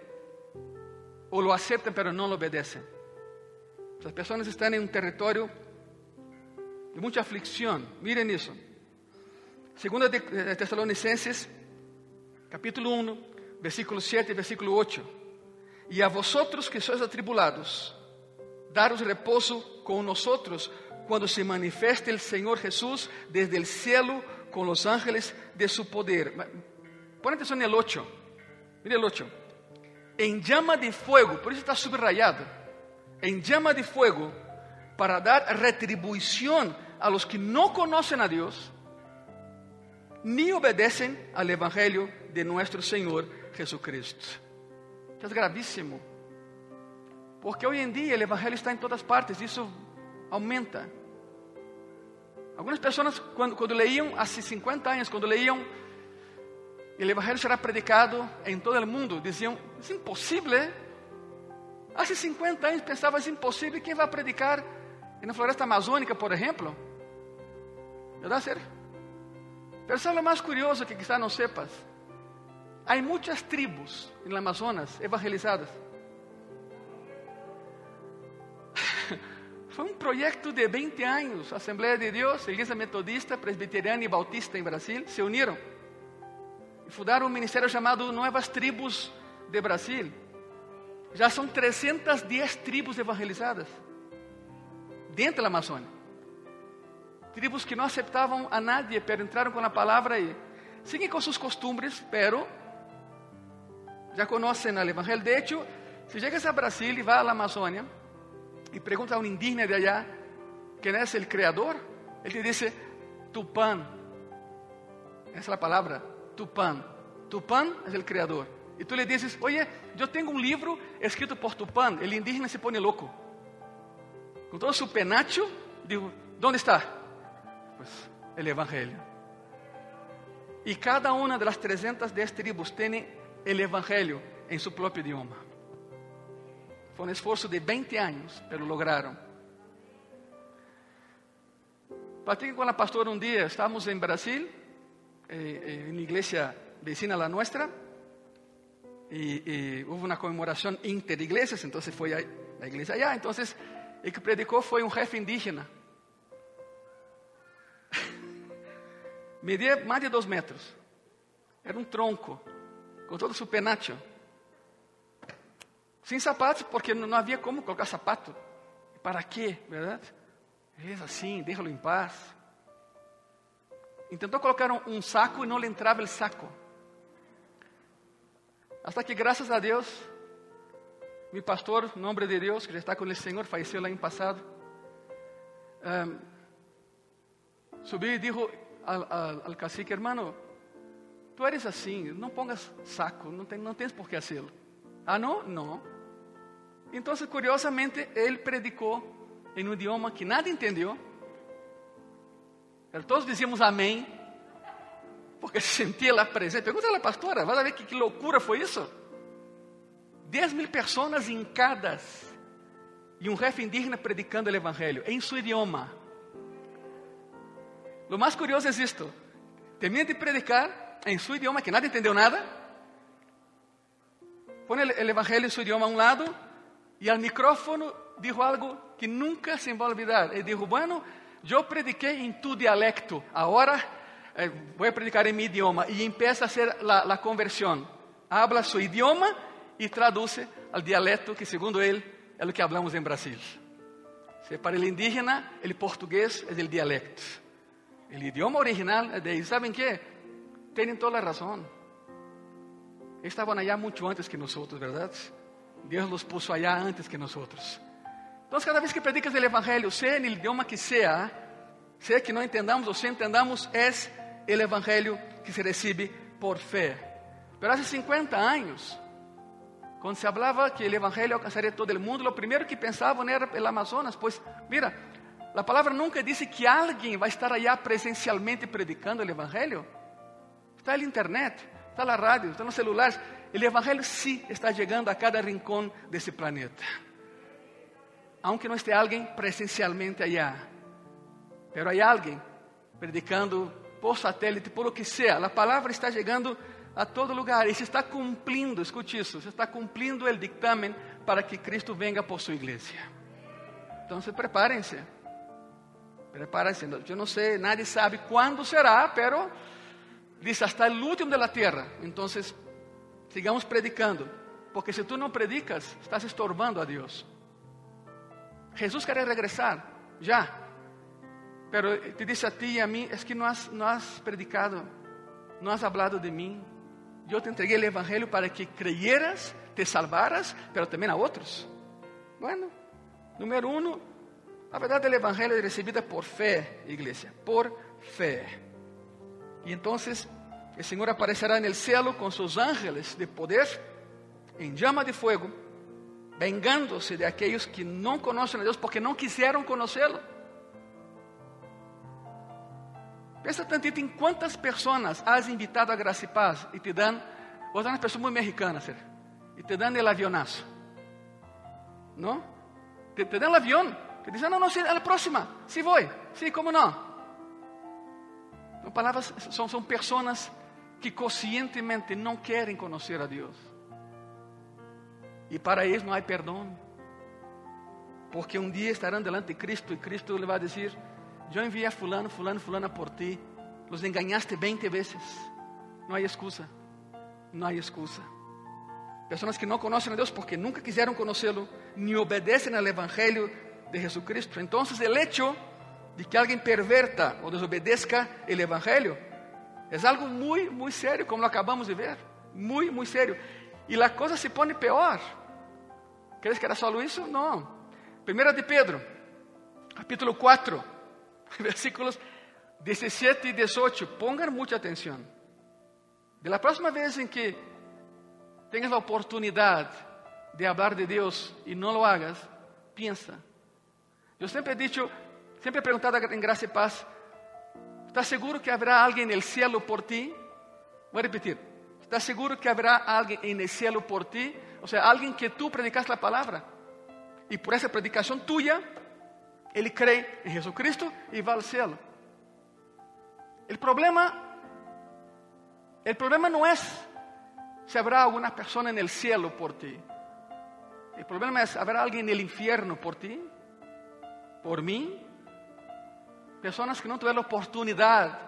ou lo aceptam, pero não lo obedecem. As pessoas estão em um território de muita aflicção. Miren isso. Segunda de Tesalonicenses, capítulo 1, versículo 7 e versículo 8. E a vosotros que sois atribulados, daros repouso com nosotros quando se manifeste o Senhor Jesus desde o cielo com os ángeles de su poder. Põe atenção no 8. Mire o 8. Em llama de fuego, por isso está subrayado. Em llama de fuego, para dar retribuição a los que não conhecem a Deus, ni obedecem al Evangelho de nuestro Senhor Jesucristo. Isso é gravíssimo. Porque hoje em dia o Evangelho está em todas partes, isso aumenta. Algumas pessoas, quando, quando leiam, há 50 anos, quando leiam, o Evangelho será predicado em todo o mundo, diziam: é impossível. Há 50 anos pensava: é impossível. Quem vai predicar na floresta amazônica, por exemplo? Verdade, sério? Pero sabe o mais curioso que quizá não sepas? Há muitas tribos no Amazonas evangelizadas. Foi um projeto de 20 anos. Assembleia de Deus, Igreja Metodista, Presbiteriana e Bautista em Brasil se uniram e fundaram um ministério chamado Novas Tribos de Brasil. Já são 310 tribos evangelizadas dentro da Amazônia. Tribos que não aceitavam a nadie, pero entraram com a palavra e seguem com suas costumes, pero já conhecem o Evangelho. De hecho, se chegas a Brasil e vai à Amazônia e pergunta a um indígena de allá quem é o Criador, ele te diz Tupã. Essa é a palavra, Tupã. Tupã é o Criador. E tu lhe dizes, oye, eu tenho um livro escrito por Tupã. O indígena se põe louco. Com todo seu penacho, digo, onde está? Pues, o Evangelho. E cada uma das 310 tribos tem o Evangelho em seu próprio idioma. Foi um esforço de 20 anos, pero lograram. Platiqué com a pastora um dia, estávamos em Brasil, eh, em igreja vecina a la nuestra, e, e houve uma comemoração interiglesias, então foi a, a igreja allá, então o que predicou foi um jefe indígena. [laughs] Media mais de dois metros. Era um tronco, com todo o seu penacho. Sem sapatos, porque não havia como colocar sapato. Para quê, verdade? É assim, deixa-lo em paz. Tentou colocar um, um saco e não lhe entrava o saco. Hasta que, graças a Deus, meu pastor, nome de Deus, que já está com o Senhor, faleceu lá em passado, um, subiu e disse al, al, al, cacique, hermano, tu eres assim, não pongas saco, não, tem, não tens por que fazê-lo. Ah, não? Não. Então, curiosamente, ele predicou em um idioma que nada entendeu. Todos dizíamos amém, porque se sentia lá presente. Pergunta a pastora, vai ver que, que loucura foi isso? 10 mil pessoas hincadas e um jefe indígena predicando o evangelho em seu idioma. Lo mais curioso é isto: termina de predicar em seu idioma, que nada entendeu nada, põe o evangelho em seu idioma a um lado e al micrófono dijo algo que nunca se va a olvidar. Ele dijo, bueno, eu prediquei em tu dialecto, agora eh, predicar em mi idioma. E empieza a hacer la, la conversión. Habla su idioma e traduce al dialecto que, segundo ele, é o que hablamos em Brasil. Se para o indígena, o português é o dialecto. O idioma original é de ¿Saben qué? Tienen toda a razão. Estavam allá muito antes que nós, verdade? Deus los puso allá antes que nós. Então, cada vez que predicas o Evangelho, seja no idioma que seja, seja que não entendamos ou se entendamos, é o evangelho que se recebe por fé. Pero hace 50 anos, quando se falava que o evangelho alcançaria todo o mundo, o primeiro que pensavam era o Amazonas, pois, mira, a palavra nunca disse que alguém vai estar allá presencialmente predicando o evangelho. Está na internet, está na rádio, está nos celulares. O evangelho sim está chegando a cada rincão desse planeta. Aunque não esteja alguém presencialmente allá, pero há alguém predicando por satélite, por o que seja. A palavra está chegando a todo lugar e se está cumprindo, escute isso, se está cumprindo o dictamen para que Cristo venga por sua igreja. Então, prepárense. Prepárense. Eu não sei, nadie sabe quando será, pero diz hasta o último da terra. Então, sigamos predicando, porque se tu não predicas, estás estorbando a Deus. Jesus quer regressar, já. Pero te disse a ti e a mim, é que não has, não has predicado, não has hablado de mim. Eu te entreguei o evangelho para que creyeras, te salvaras, pero também a outros. Bueno, número um, a verdade do evangelho é recebida por fé, igreja, por fé. E então, o Senhor aparecerá no céu com seus ángeles de poder, em llama de fogo, vengando-se de aqueles que não conhecem a Deus porque não quiseram conhecê-lo. Pensa tantito em quantas pessoas has invitado a graça e paz e te dão, vou dar uma pessoa muito mexicana, e te dão o avionazo. Não? Te, te dão o avião. Te dizem, não, não, sim, a próxima, sim, vou, sim, como não? Palavras, são, são pessoas que conscientemente não querem conhecer a Deus. E para eles não há perdão. Porque um dia estarão delante de Cristo e Cristo lhe vai dizer: Eu enviei a fulano, fulano, fulana por ti. Los engañaste 20 vezes. Não há excusa. Não há excusa. Pessoas que não conhecem a Deus porque nunca quiseram conhecê-lo, nem obedecem ao Evangelho de Jesucristo. Então, o hecho de que alguém perverta ou desobedeça o Evangelho é algo muito, muito sério, como acabamos de ver. Muito, muito sério. E a coisa se põe pior. ¿Crees que era só isso? Não. Primeira de Pedro, capítulo 4, [laughs] versículos 17 e 18. Pongan muita atenção. De la próxima vez em que tenhas a oportunidade de falar de Deus e não lo hagas, piensa. Eu sempre he dicho, sempre he perguntado em Graça e Paz, ¿estás seguro que haverá alguém no céu por ti? Vou repetir. ¿Estás seguro que habrá alguém no céu por ti? O sea, alguien que tú predicas la palabra. Y por esa predicación tuya, él cree en Jesucristo y va al cielo. El problema, el problema no es si habrá alguna persona en el cielo por ti. El problema es, ¿habrá alguien en el infierno por ti? ¿Por mí? Personas que no tuvieron la oportunidad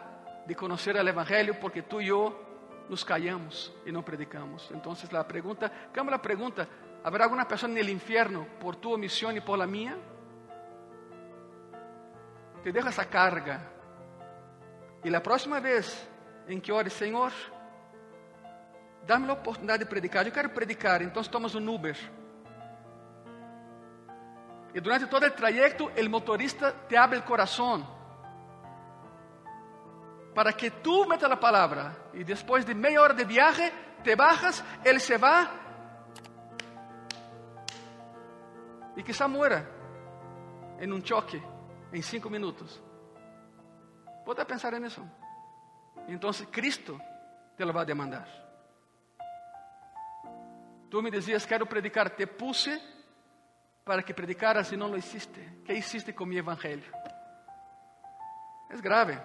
de conocer el Evangelio porque tú y yo nos callamos e não predicamos. Então, a pergunta, cambia a pergunta: ¿habrá alguma pessoa no infierno por tu omissão e por la minha? Te dejo essa carga. E a próxima vez em que ores, Senhor, dá-me a oportunidade de predicar. Eu quero predicar, então tomas um Uber. E durante todo o trayecto, o motorista te abre o coração para que tú metas la palabra y después de media hora de viaje te bajas, él se va y quizá muera en un choque en cinco minutos. Puedes pensar en eso. Entonces Cristo te lo va a demandar. Tú me decías, quiero predicar, te puse para que predicaras y no lo hiciste. ¿Qué hiciste con mi evangelio? Es grave.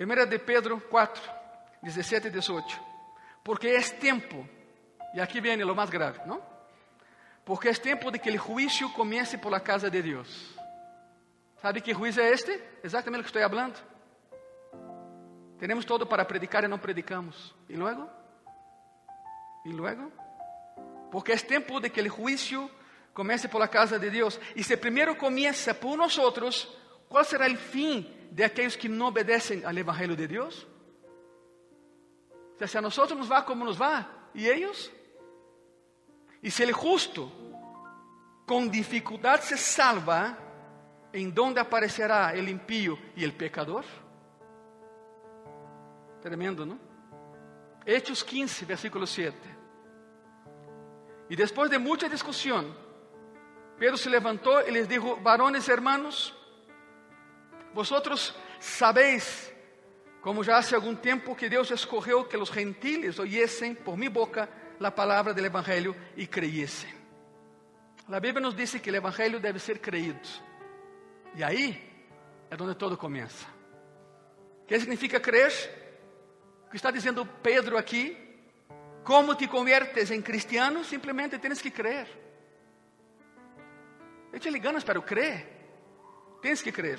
1 de Pedro 4, 17 e 18. Porque é tempo, e aqui vem o mais grave, não? Porque é tempo de que o juízo comece por la casa de Deus. ¿Sabe que juízo é este? Exatamente o que estou falando. Temos todo para predicar e não predicamos. E logo? E logo? Porque é tempo de que o juízo comece por la casa de Deus. E se primeiro começa por nós, qual será o fim de aquellos que no obedecen al Evangelio de? O sea, si a nosotros nos va como nos va, ¿y ellos? Y si el justo con dificultad se salva, ¿en dónde aparecerá el impío y el pecador? Tremendo, ¿no? Hechos 15, versículo 7. Y después de mucha discusión, Pedro se levantó y les dijo, varones hermanos, vosotros sabéis, como ya hace algún tiempo, que Dios escogió que los gentiles oyesen por mi boca la palabra del Evangelio y creyesen. La Biblia nos dice que el Evangelio debe ser creído. Y ahí es donde todo comienza. ¿Qué significa creer? O que está dizendo Pedro aqui, como te conviertes em cristiano, simplesmente tens que crer. Échale ganas para crer. Tens que crer.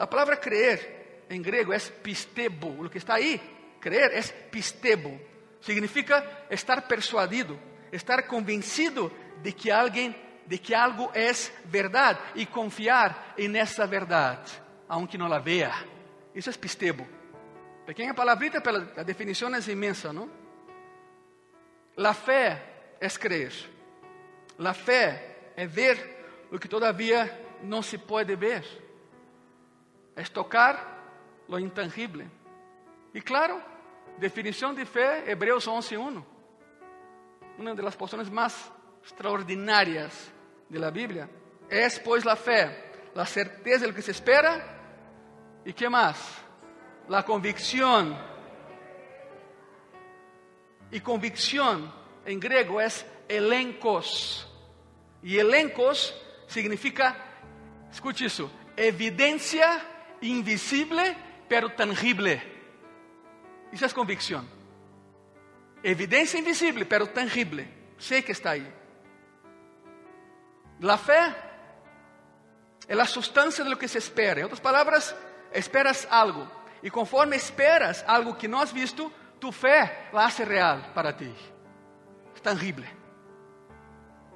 A palavra crer em grego é pistebo. O que está aí, crer, é pistebo. Significa estar persuadido, estar convencido de que alguém, de que algo é verdade e confiar em essa verdade, aunque não la vea. Isso é pistebo. Pequena palavrita, pero a definição é imensa, não? La fé é crer. La fé é ver o que todavia não se pode ver. É tocar lo intangível. E claro, definição de fé, Hebreus 11:1. Uma das porções mais extraordinárias de la Bíblia. É, pois, la fé, la certeza do que se espera e que mais? la convicción. Y convicción en griego es elencos. Y elencos significa, escuche eso, evidencia invisible pero tangible. Eso es convicción. Evidencia invisible pero tangible. Sé que está ahí. La fe es la sustancia de lo que se espera. En otras palabras, esperas algo. E conforme esperas algo que não has visto, tu fé la hace real para ti. Es tangible.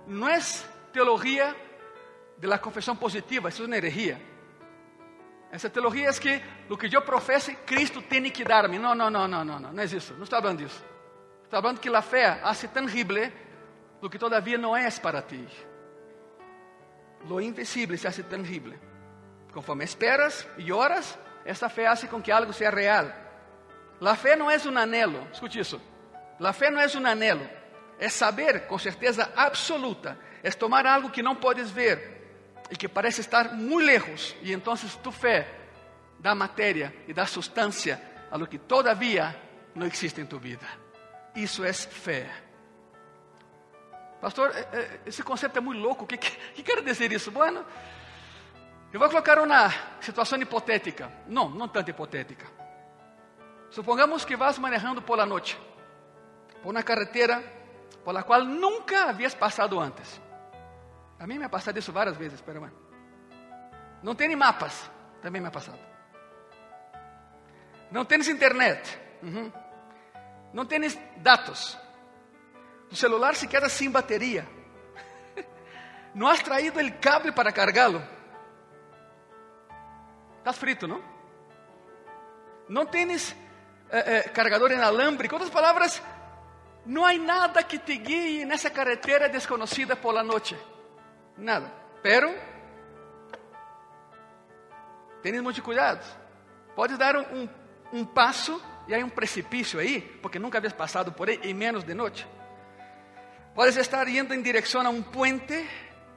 Não é teologia de la confesión positiva, é uma herejía. Essa teologia é que o que eu professo, Cristo tem que dar-me. Não, não, não, não, não, não, não é isso. Não está falando disso. Está falando que a fé hace tangible o que todavia não é para ti. Lo invisível se hace tangible. Conforme esperas e oras, essa fé hace com que algo seja real. La fé não é um anelo, escute isso. La fé não é um anelo, é saber com certeza absoluta, é tomar algo que não podes ver e que parece estar muito lejos, e então tu fé dá matéria e dá substância a lo que todavia não existe em tu vida. Isso é fé. Pastor, esse conceito é muito louco. O que quer dizer isso? Bueno, eu vou colocar uma situação hipotética. Não, não tanto hipotética. Supongamos que vas manejando por la noite, por uma carretera por la qual nunca havias passado antes. A mim me ha passado isso várias vezes, pero bueno. Não tem mapas, também me ha passado. Não tens internet. Uhum. Não tens dados. O celular se queda sem bateria. [laughs] Não has traído o cable para cargá-lo. Estás frito, não? Não tens eh, eh, cargador inalámbrico. Outras palavras, não há nada que te guie nessa carretera desconhecida por la noite. Nada. Pero, tens muito cuidado. Podes dar um, um, passo e há um precipício aí, porque nunca havias passado por aí, e menos de noite. Podes estar indo em direção a um puente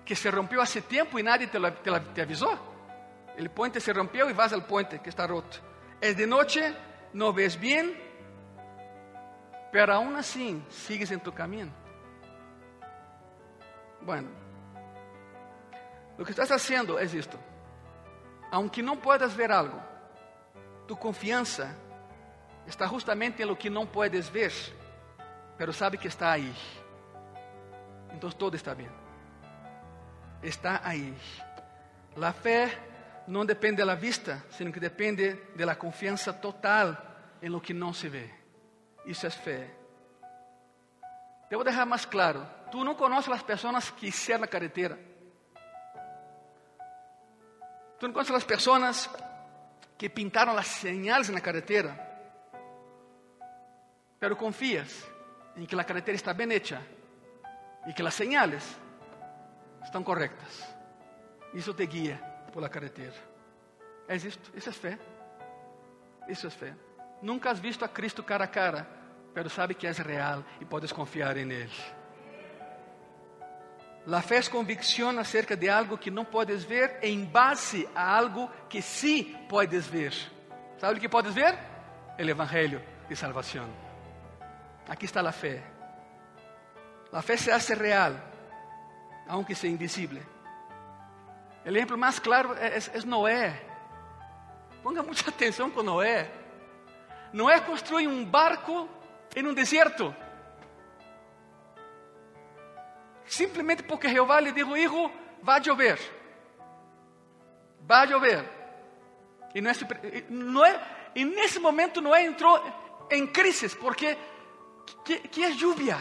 que se rompeu há tempo e nadie te, te, te avisou. El puente se rompió y vas al puente que está roto. Es de noche, no ves bien, pero aún así sigues en tu camino. Bueno, lo que estás haciendo es esto. Aunque no puedas ver algo, tu confianza está justamente en lo que no puedes ver, pero sabe que está ahí. Entonces todo está bien. Está ahí. La fe não depende da vista, sino que depende da confiança total em lo que não se vê. Isso é fé. Devo deixar mais claro: tu não conheces as pessoas que hicieron a carretera. Tu conheces as pessoas que pintaram as señales na carretera. Pero confías em que a carretera está bem hecha e que as señales estão corretas. Isso te guia por la carretera. É isto, isso é fé. Isso é fé. Nunca has visto a Cristo cara a cara, pero sabe que é real e podes confiar em Ele. A fé é convicção acerca de algo que não podes ver em base a algo que sí podes ver. ¿Sabe o que podes ver? O Evangelho de salvação. Aqui está a fé. A fé se hace real, aunque sea invisible. O exemplo mais claro é, é, Noé. Ponga muita [laughs] atenção com Noé. Noé construye un barco en un desierto. Simplesmente porque Jeová lhe dijo, hijo, vai chover. Vai chover. E, é, não é, e nesse momento Noé entrou em crise, porque que, que é lluvia?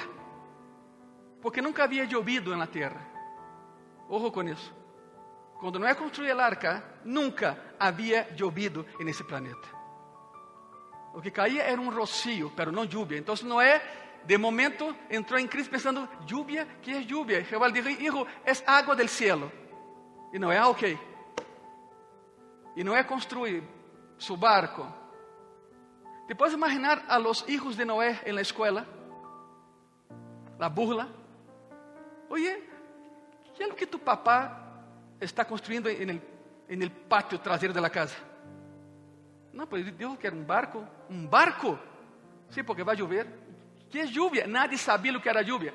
Porque nunca havia llovido na terra. Ojo com isso. Quando Noé construiu a arca, nunca havia llovido nesse planeta. O que caía era um rocío, pero não lluvia. Então Noé, de momento, entrou em crise pensando, lluvia, que é lluvia? Jehová lhe disse, hijo, é água del cielo. E Noé, ah, ok. E Noé construiu seu barco. ¿Te puedes imaginar a los hijos de Noé en la escuela? La burla. Oye, ¿qué es lo que tu papá está construyendo en el, en el patio trasero de la casa? Não, pois Deus quer um barco. Um barco? Sim, porque vai chover. Que é lluvia? Nadie sabia o que era lluvia.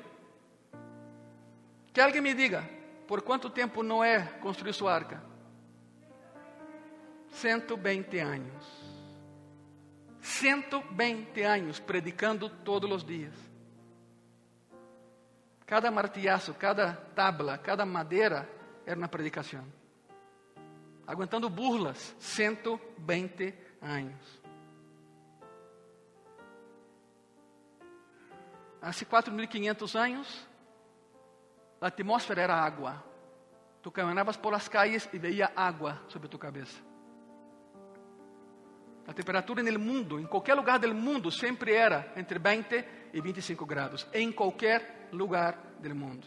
Que alguém me diga, por quanto tempo Noé construiu sua arca? 120 anos. 120 anos predicando todos os dias. Cada martilhaço, cada tabla, cada madeira era uma predicação. Aguentando burlas, 120 anos. Há 4.500 anos, a atmosfera era água. Tu caminhavas por las calles e veia água sobre tu cabeça. A temperatura no mundo, em qualquer lugar do mundo, sempre era entre 20 e 25 graus. Em qualquer lugar do mundo.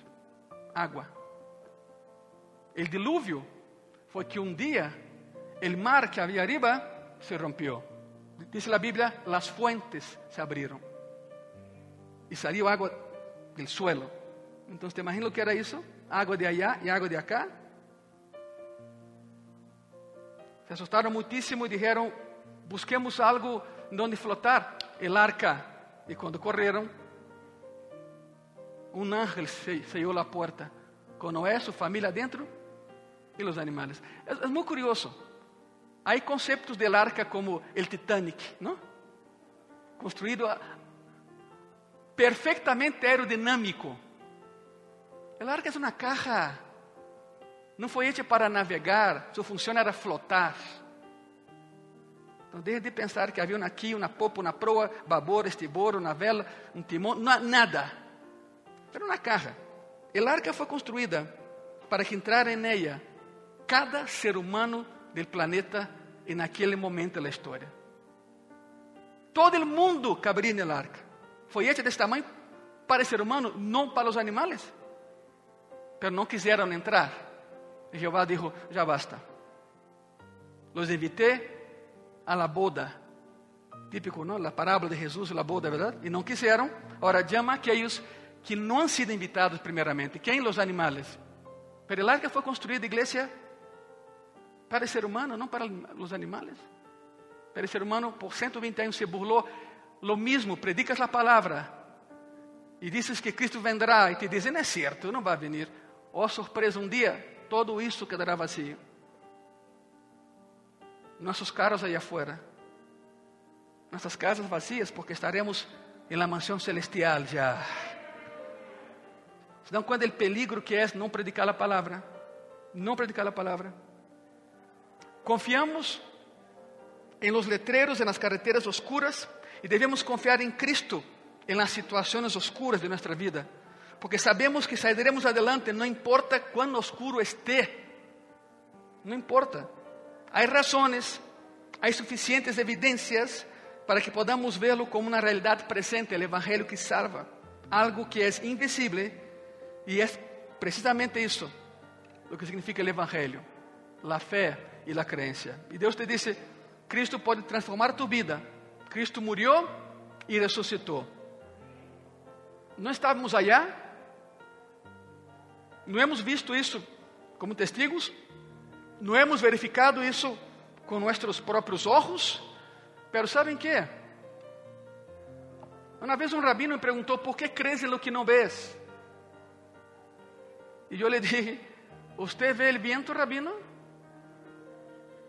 Água. O dilúvio foi que um dia, o mar que havia arriba se rompió. Dice la Biblia, las fuentes se abrieron y salió agua del suelo. Entonces, ¿te imaginas lo que era eso? Agua de allá y agua de acá. Se asustaron muchísimo y dijeron, busquemos algo donde flotar, el arca. Y cuando corrieron, un ángel selló la puerta con Noé, su familia adentro y los animales. Es, muy curioso. Há conceitos de arca como o Titanic, não? Construído perfeitamente aerodinâmico. A arca é uma caja. Não foi hecha para navegar, sua função era flotar. Então, desde de pensar que havia aqui, uma popa, uma proa, babor, estibor, uma vela, um timão, nada. Era uma caja. A arca foi construída para que entrara em ela cada ser humano del planeta en aquel momento da história. Todo o mundo cabría no arca. Foi hecha desse tamanho para ser humano, não para os animales. Pero não quiseram entrar. E Jeová dijo: Já basta. Los invité a la boda. Típico, não? A parábola de Jesus, a boda, verdade? E não quiseram. Agora, chama aqueles que não han sido invitados primeiramente. Quem? Os animales. Pero el arca foi construída, igreja, para ser humano, no para los animales. Para ser humano, por 120 años se burló lo mismo, predicas la palabra y dices que Cristo vendrá y te dicen, no es cierto, no va a venir. Oh, sorpresa, un día todo isso quedará vacío. Nossos carros allá afuera, nossas casas vacías, porque estaremos em la mansão celestial já. Se dão conta do peligro que é não predicar a palavra? Não predicar a palavra. Confiamos em los letreros en las carreteras oscuras e devemos confiar em Cristo em las situações oscuras de nossa vida, porque sabemos que sairemos adelante, não importa quão oscuro esté, não importa. Há razões, há suficientes evidências para que podamos vê-lo como uma realidade presente, o Evangelho que salva, algo que é invisível e é precisamente isso o que significa o Evangelho, a fé e a crença. E Deus te disse: Cristo pode transformar tu vida, Cristo murió y resucitó. ¿No estábamos allá? ¿No hemos visto isso como testigos? ¿No hemos verificado isso com nossos próprios ojos? Pero ¿saben qué? Uma vez um rabino me perguntou: ¿por que crees en lo que não ves? E eu lhe dije: ¿usted vê o viento, rabino?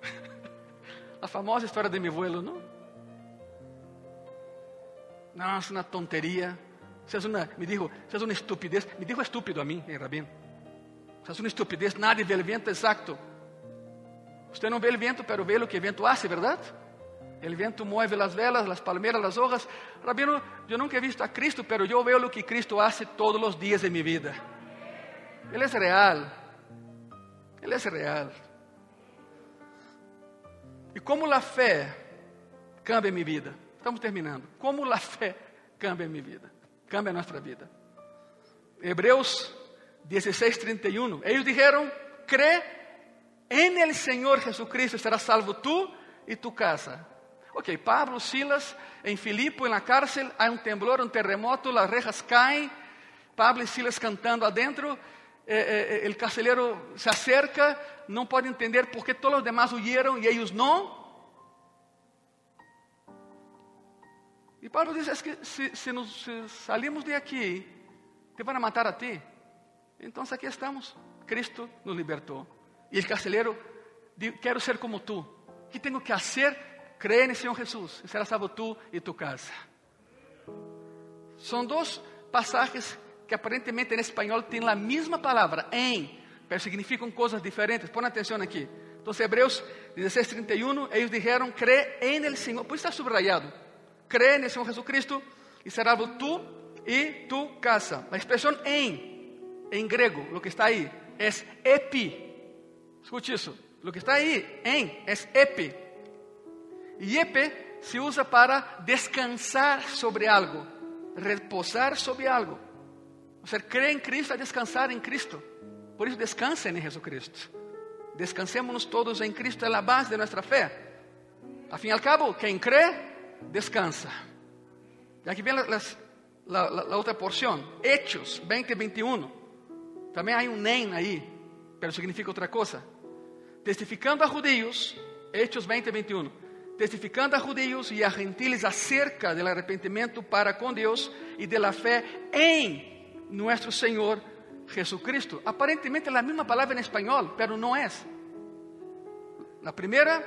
[laughs] A famosa história de meu abuelo, não? Não, é uma tonteria. Isso é uma, me dijo, isso é uma estupidez. Me dijo estúpido a mim, eh, rabino. Isso é uma estupidez. Nadie vê o vento exacto. Você não vê o vento, pero vê o que o vento hace, verdade? O vento move as velas, as palmeiras, as hojas. Rabino, eu nunca he visto a Cristo, pero eu vejo o que Cristo hace todos os dias de minha vida. Ele é real. Ele é real. E como a fé cambia minha vida? Estamos terminando. Como a fé cambia minha vida? Cambia nossa vida. Hebreus 16, 31. Eles disseram: crê em el Senhor Jesucristo, serás salvo tu e tu casa. Ok, Pablo, Silas, em Filipo, na cárcel, há um temblor, um terremoto, as rejas caem, Pablo e Silas cantando adentro, eh, eh, carcelero se acerca, não pode entender por que todos os demás huyeron e eles não. E Paulo diz: es que se, se, nos, se salimos de aqui, te van a matar a ti. Então aqui estamos. Cristo nos libertou. E o carcelero diz: Quero ser como tu. O que tenho que fazer? Creer no Senhor Jesus. E será salvo tu e tu casa. São dois passagens que aparentemente em espanhol têm a mesma palavra, em, mas significam coisas diferentes. Põe atenção aqui. Então, Hebreus 16, 31, eles disseram, crê em el. Por isso está subrayado. Crê no Senhor Jesucristo e será salvo tu e tu casa. A expressão em, em grego, o que está aí, é epi. Escute isso. O que está aí, em, é epi. E epi se usa para descansar sobre algo, reposar sobre algo. Você crê em Cristo é descansar em Cristo. Por isso, descansem em Jesus Descansemos todos em Cristo, é a base de nossa fé. A fim e al cabo, quem crê, descansa. E aqui vem a outra porção, Hechos 20, 21. Também há um nem aí, mas significa outra coisa. Testificando a judíos, Hechos 20, 21. Testificando a judíos e a gentiles acerca do arrependimento para com Deus e de la em nuestro Señor Jesucristo. Aparentemente la misma palabra en español, pero no es. La primera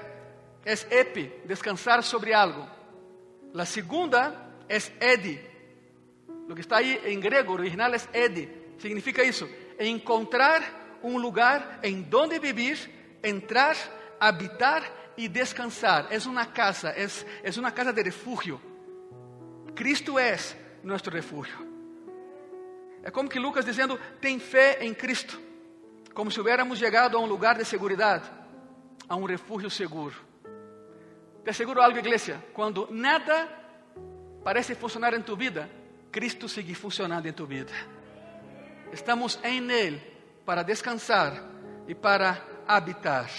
es epi, descansar sobre algo. La segunda es edi. Lo que está ahí en griego original es edi. Significa eso, encontrar un lugar en donde vivir, entrar, habitar y descansar. Es una casa, es, es una casa de refugio. Cristo es nuestro refugio. É como que Lucas dizendo: tem fé em Cristo, como se houvéssemos chegado a um lugar de segurança, a um refúgio seguro. Te asseguro algo, igreja: quando nada parece funcionar em tu vida, Cristo sigue funcionando em tu vida. Estamos em Ele para descansar e para habitar.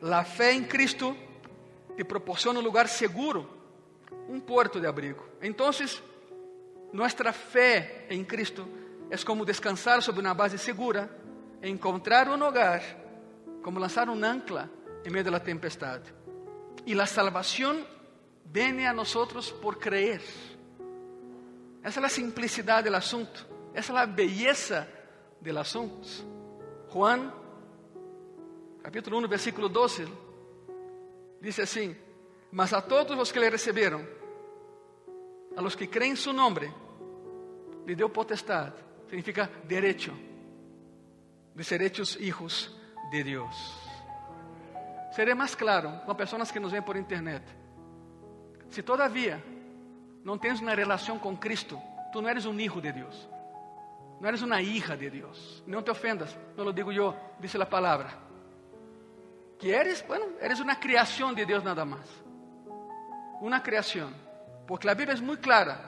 A fé em Cristo te proporciona um lugar seguro, um porto de abrigo. Então, nossa fé em Cristo é como descansar sobre uma base segura, encontrar um hogar, como lançar um ancla em meio da tempestade. E a salvação vem a nós por creer. Essa é a simplicidade do assunto. Essa é a beleza do assunto. Juan, capítulo 1, versículo 12, diz assim: Mas a todos os que le receberam, a los que creen en su nombre, le dio potestad, significa derecho, de ser hechos hijos de Dios. Seré más claro con personas que nos ven por internet. Si todavía no tienes una relación con Cristo, tú no eres un hijo de Dios. No eres una hija de Dios. No te ofendas, no lo digo yo, dice la palabra. Que eres, bueno, eres una creación de Dios nada más. Una creación. Porque a Bíblia é muito clara,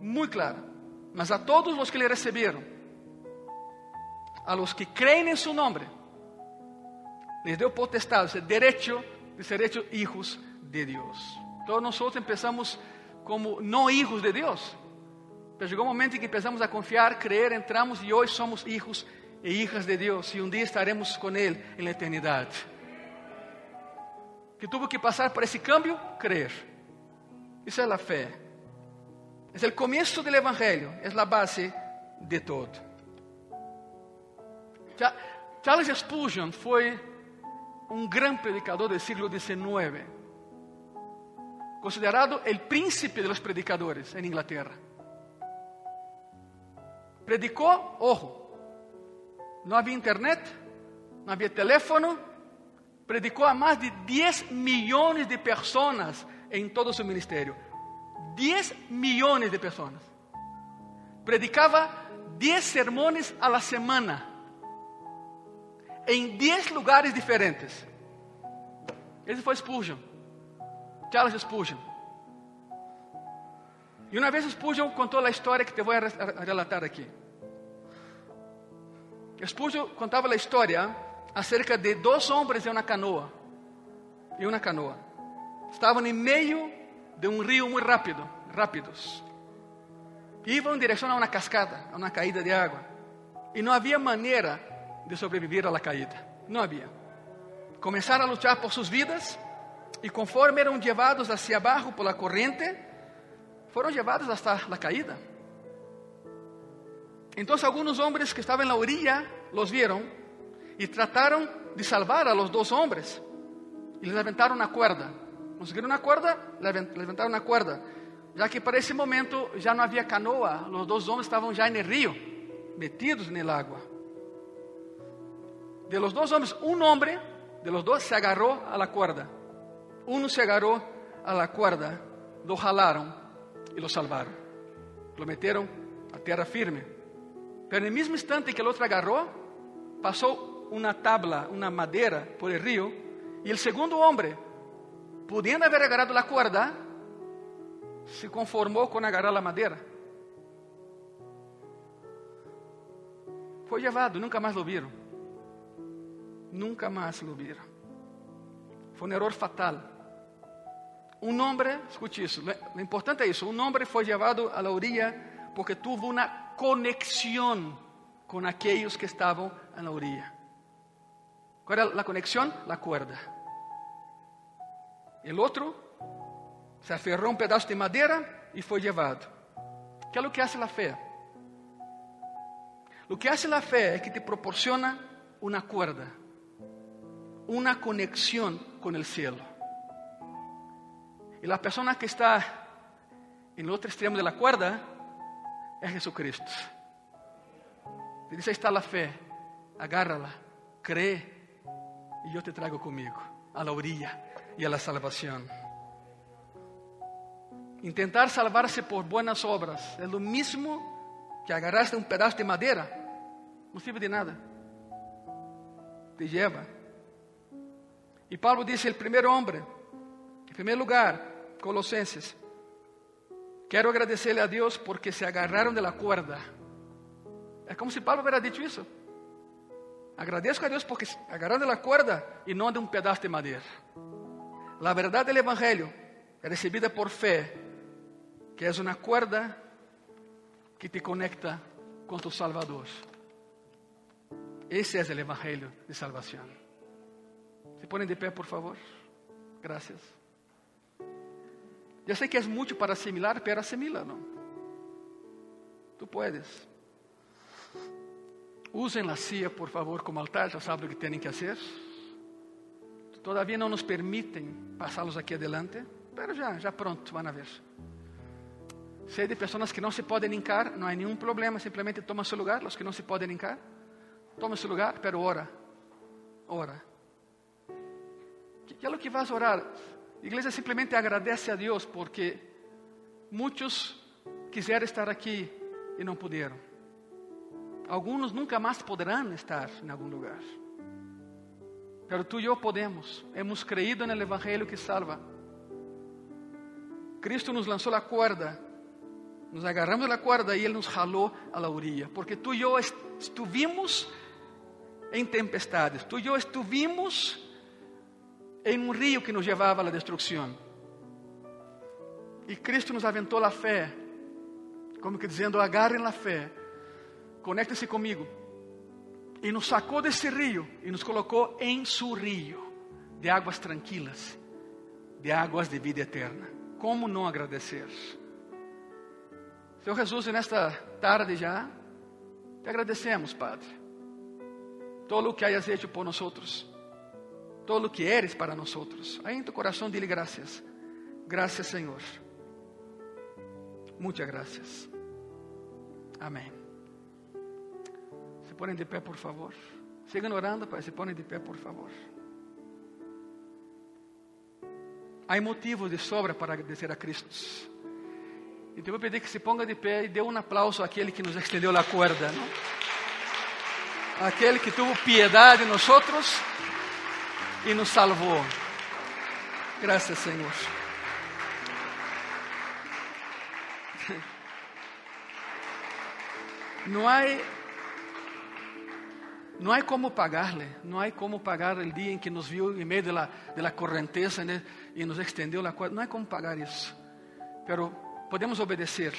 muito clara. Mas a todos os que lhe receberam, a los que creem em seu nome, les deu potestade, o derecho de ser hechos hijos de Deus. Todos nosotros empezamos como no hijos de Dios. Pero llegó un momento en que empezamos a confiar, creer, entramos y hoy somos hijos e hijas de Dios y un día estaremos con Él en la eternidad. Que tuvo que pasar por ese cambio, creer. Esa es la fe. Es el comienzo del Evangelio, es la base de todo. Charles Spurgeon fue un gran predicador del siglo XIX, considerado el príncipe de los predicadores en Inglaterra. Predicó, ojo, no había internet, no había teléfono, predicó a más de 10 millones de personas en todo su ministerio. 10 millones de personas. Predicaba 10 sermones a la semana en 10 lugares diferentes. Esse foi Spurgeon, Charles Spurgeon. E uma vez Spurgeon contou a história que te vou relatar aqui. Spurgeon contava a história acerca de dois homens em uma canoa. Em uma canoa. Estavam em meio de um rio muito rápido, rápidos. Iam em direção a uma cascada, a uma caída de água. E não havia maneira de sobreviver a la caída. Não havia. Começaram a lutar por suas vidas e conforme eram levados hacia abaixo por la corrente, foram levados hasta la caída. Então, alguns homens que estavam na orilla los vieron e trataram de salvar a los dois homens e les aventaram uma cuerda. Conseguiram uma cuerda, les aventaram uma cuerda, já que para esse momento já não havia canoa, os dois homens estavam já no rio, metidos no água. De los dos hombres, un hombre de los dos se agarró a la cuerda. Uno se agarró a la cuerda, lo jalaron y lo salvaron. Lo metieron a tierra firme. Pero en el mismo instante que el otro agarró, pasó una tabla, una madera por el río, y el segundo hombre, pudiendo haber agarrado la cuerda, se conformó con agarrar la madera. Foi llevado, nunca mais lo vieron. Nunca mais lo vieron. Foi um erro fatal. Um homem, escute isso, o importante é isso: um homem foi levado a la orilla porque tuvo uma conexão com aqueles que estavam na orilla. Qual era a conexão? La cuerda. El outro se aferrou a um pedaço de madeira e foi levado. Que é o que hace a fé? O que hace a fé é que te proporciona uma cuerda una conexión con el cielo. Y la persona que está en el otro extremo de la cuerda es Jesucristo. Te dice, ahí está la fe, agárrala, cree y yo te traigo conmigo a la orilla y a la salvación. Intentar salvarse por buenas obras es lo mismo que agarrarse un pedazo de madera. No sirve de nada. Te lleva e Paulo disse: o primeiro homem, em primeiro lugar, Colossenses, quero agradecerle a Deus porque se agarraram de la cuerda. É como se Paulo hubiera dicho isso. Agradeço a Deus porque se agarraram de la cuerda e não de um pedaço de madeira. A verdade do Evangelho é recebida por fé, que é uma cuerda que te conecta com tu Salvador. Esse é o Evangelho de salvação. Se ponen de pé, por favor. Gracias. Ya sé que es mucho para asimilar, pero asimila, ¿no? Tú puedes. Usen la silla, por favor, como altar, ya saben lo que tienen que hacer. Todavía no nos permiten pasarlos aquí adelante, pero ya, ya pronto van a ver. Hay de personas que no se pueden hincar, no hay ningún problema, simplemente toma su lugar. Los que no se pueden hincar, toma su lugar, pero ora, ora. Que é o que vas a orar? A igreja simplesmente agradece a Deus porque muitos quiseram estar aqui e não puderam. Alguns nunca mais poderão estar em algum lugar. Pero tu e eu podemos. Hemos creído no Evangelho que salva. Cristo nos lançou a corda. Nos agarramos da corda e Ele nos jalou a la orilla. Porque tu e eu estuvimos em tempestades. Tu e eu estuvimos em um rio que nos levava à destruição. e Cristo nos aventou a fé, como que dizendo: agarrem a fé, conectem-se comigo. E nos sacou desse rio e nos colocou em seu rio de águas tranquilas, de águas de vida eterna. Como não agradecer? Senhor Jesus, nesta tarde já, te agradecemos, Padre. Todo o que hayas hecho por nós, todo o que eres para nós. Aí em tu coração, dile graças. Graças, Senhor. Muchas gracias. Amém. Se põem de pé, por favor. Sigam orando, Pai. Se põem de pé, por favor. Há motivos de sobra para agradecer a Cristo. Então eu vou pedir que se ponga de pé e dê um aplauso àquele que nos estendeu a corda, não? Aquele que tuvo piedade de nós e nos salvou. Graças, Senhor. Não há não há como pagarle, não há como pagar o dia em que nos viu em meio de la, de correnteza né, e nos estendeu a corda. Não há como pagar isso. Pero podemos obedecer